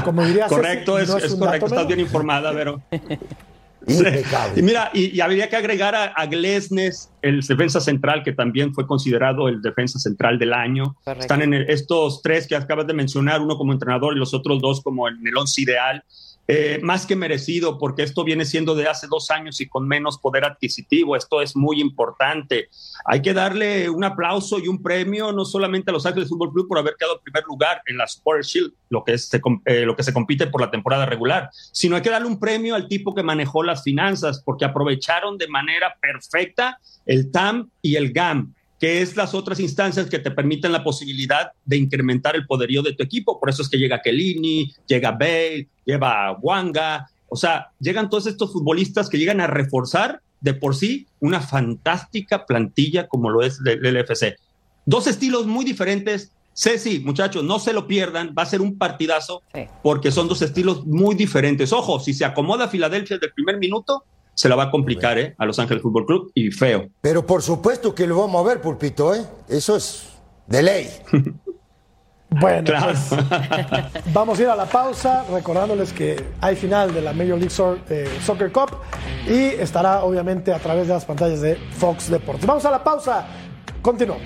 [SPEAKER 1] Como diría Ceci,
[SPEAKER 5] Correcto, es,
[SPEAKER 1] no
[SPEAKER 5] es correcto, estás bien informada.
[SPEAKER 4] Impecable.
[SPEAKER 5] Y mira, y, y habría que agregar a, a Glesnes, el defensa central, que también fue considerado el defensa central del año.
[SPEAKER 3] Correcto.
[SPEAKER 5] Están en el- estos tres que acabas de mencionar, uno como entrenador y los otros dos como en el once ideal. Eh, más que merecido, porque esto viene siendo de hace dos años y con menos poder adquisitivo. Esto es muy importante. Hay que darle un aplauso y un premio, no solamente a Los Ángeles Fútbol Club por haber quedado en primer lugar en la Supporter Shield, lo que, es, eh, lo que se compite por la temporada regular, sino hay que darle un premio al tipo que manejó las finanzas, porque aprovecharon de manera perfecta el TAM y el GAM que es las otras instancias que te permiten la posibilidad de incrementar el poderío de tu equipo. Por eso es que llega Kellini, llega Bale, lleva Wanga, o sea, llegan todos estos futbolistas que llegan a reforzar de por sí una fantástica plantilla como lo es el LFC. Dos estilos muy diferentes. Ceci, muchachos, no se lo pierdan, va a ser un partidazo
[SPEAKER 3] Sí.
[SPEAKER 5] porque son dos estilos muy diferentes. Ojo, si se acomoda Filadelfia desde el primer minuto, se la va a complicar ¿eh? a Los Ángeles Fútbol Club y feo.
[SPEAKER 4] Pero por supuesto que lo vamos a ver, Pulpito, ¿eh? Eso es de ley.
[SPEAKER 1] Bueno,
[SPEAKER 5] Claro.
[SPEAKER 1] pues, vamos a ir a la pausa recordándoles que hay final de la Major League Sor- eh, Soccer Cup y estará obviamente a través de las pantallas de Fox Deportes. Vamos a la pausa, continuamos.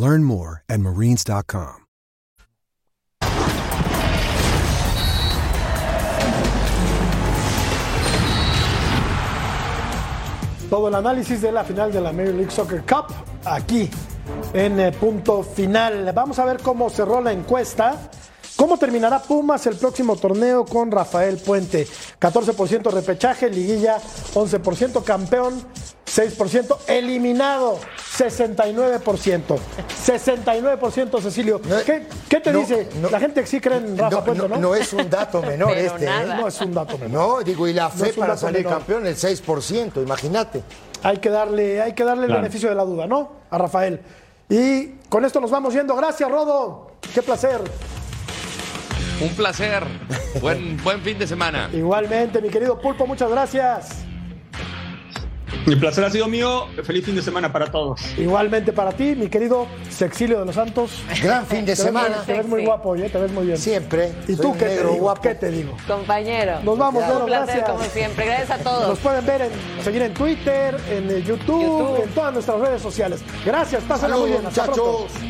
[SPEAKER 12] Learn more at marines.com.
[SPEAKER 1] Todo el análisis de la final de la Major League Soccer Cup aquí en eh, punto final. Vamos a ver cómo cerró la encuesta. ¿Cómo terminará Pumas el próximo torneo con Rafael Puente? 14% repechaje, liguilla 11%, campeón 6%, eliminado 69%. 69% Cecilio. ¿Qué, qué te
[SPEAKER 4] no,
[SPEAKER 1] dice?
[SPEAKER 4] no.
[SPEAKER 1] la gente sí cree en Rafa
[SPEAKER 4] No,
[SPEAKER 1] Puente, ¿no?
[SPEAKER 4] no, es un dato menor
[SPEAKER 1] Pero
[SPEAKER 4] este, ¿eh?
[SPEAKER 1] No es un dato menor.
[SPEAKER 4] No, digo, y la fe para salir
[SPEAKER 1] menor.
[SPEAKER 4] campeón, el 6%, imagínate.
[SPEAKER 1] Hay que darle, hay que darle el beneficio de la duda, ¿no? A Rafael. Y con esto nos vamos yendo. Gracias, Rodo. Qué placer.
[SPEAKER 6] Un placer. Buen, buen fin de semana.
[SPEAKER 1] Igualmente, mi querido Pulpo, muchas gracias.
[SPEAKER 5] El placer ha sido mío. Feliz fin de semana para todos.
[SPEAKER 1] Igualmente para ti, mi querido Sexilio de los Santos.
[SPEAKER 4] Gran fin de
[SPEAKER 1] Te
[SPEAKER 4] semana.
[SPEAKER 1] Te ves muy guapo, ¿eh? Te ves muy bien.
[SPEAKER 4] Siempre.
[SPEAKER 1] ¿Y tú qué te digo?
[SPEAKER 4] guapo.
[SPEAKER 1] ¿Qué te digo?
[SPEAKER 3] Compañero.
[SPEAKER 1] Nos vamos,
[SPEAKER 3] Un placer,
[SPEAKER 1] gracias.
[SPEAKER 3] como siempre. Gracias a
[SPEAKER 1] Nos
[SPEAKER 3] todos.
[SPEAKER 1] pueden ver, en, seguir en Twitter, en eh, YouTube,
[SPEAKER 3] YouTube.
[SPEAKER 1] en todas nuestras redes sociales. Gracias, pásenla muy bien. Hasta pronto.
[SPEAKER 4] muchachos.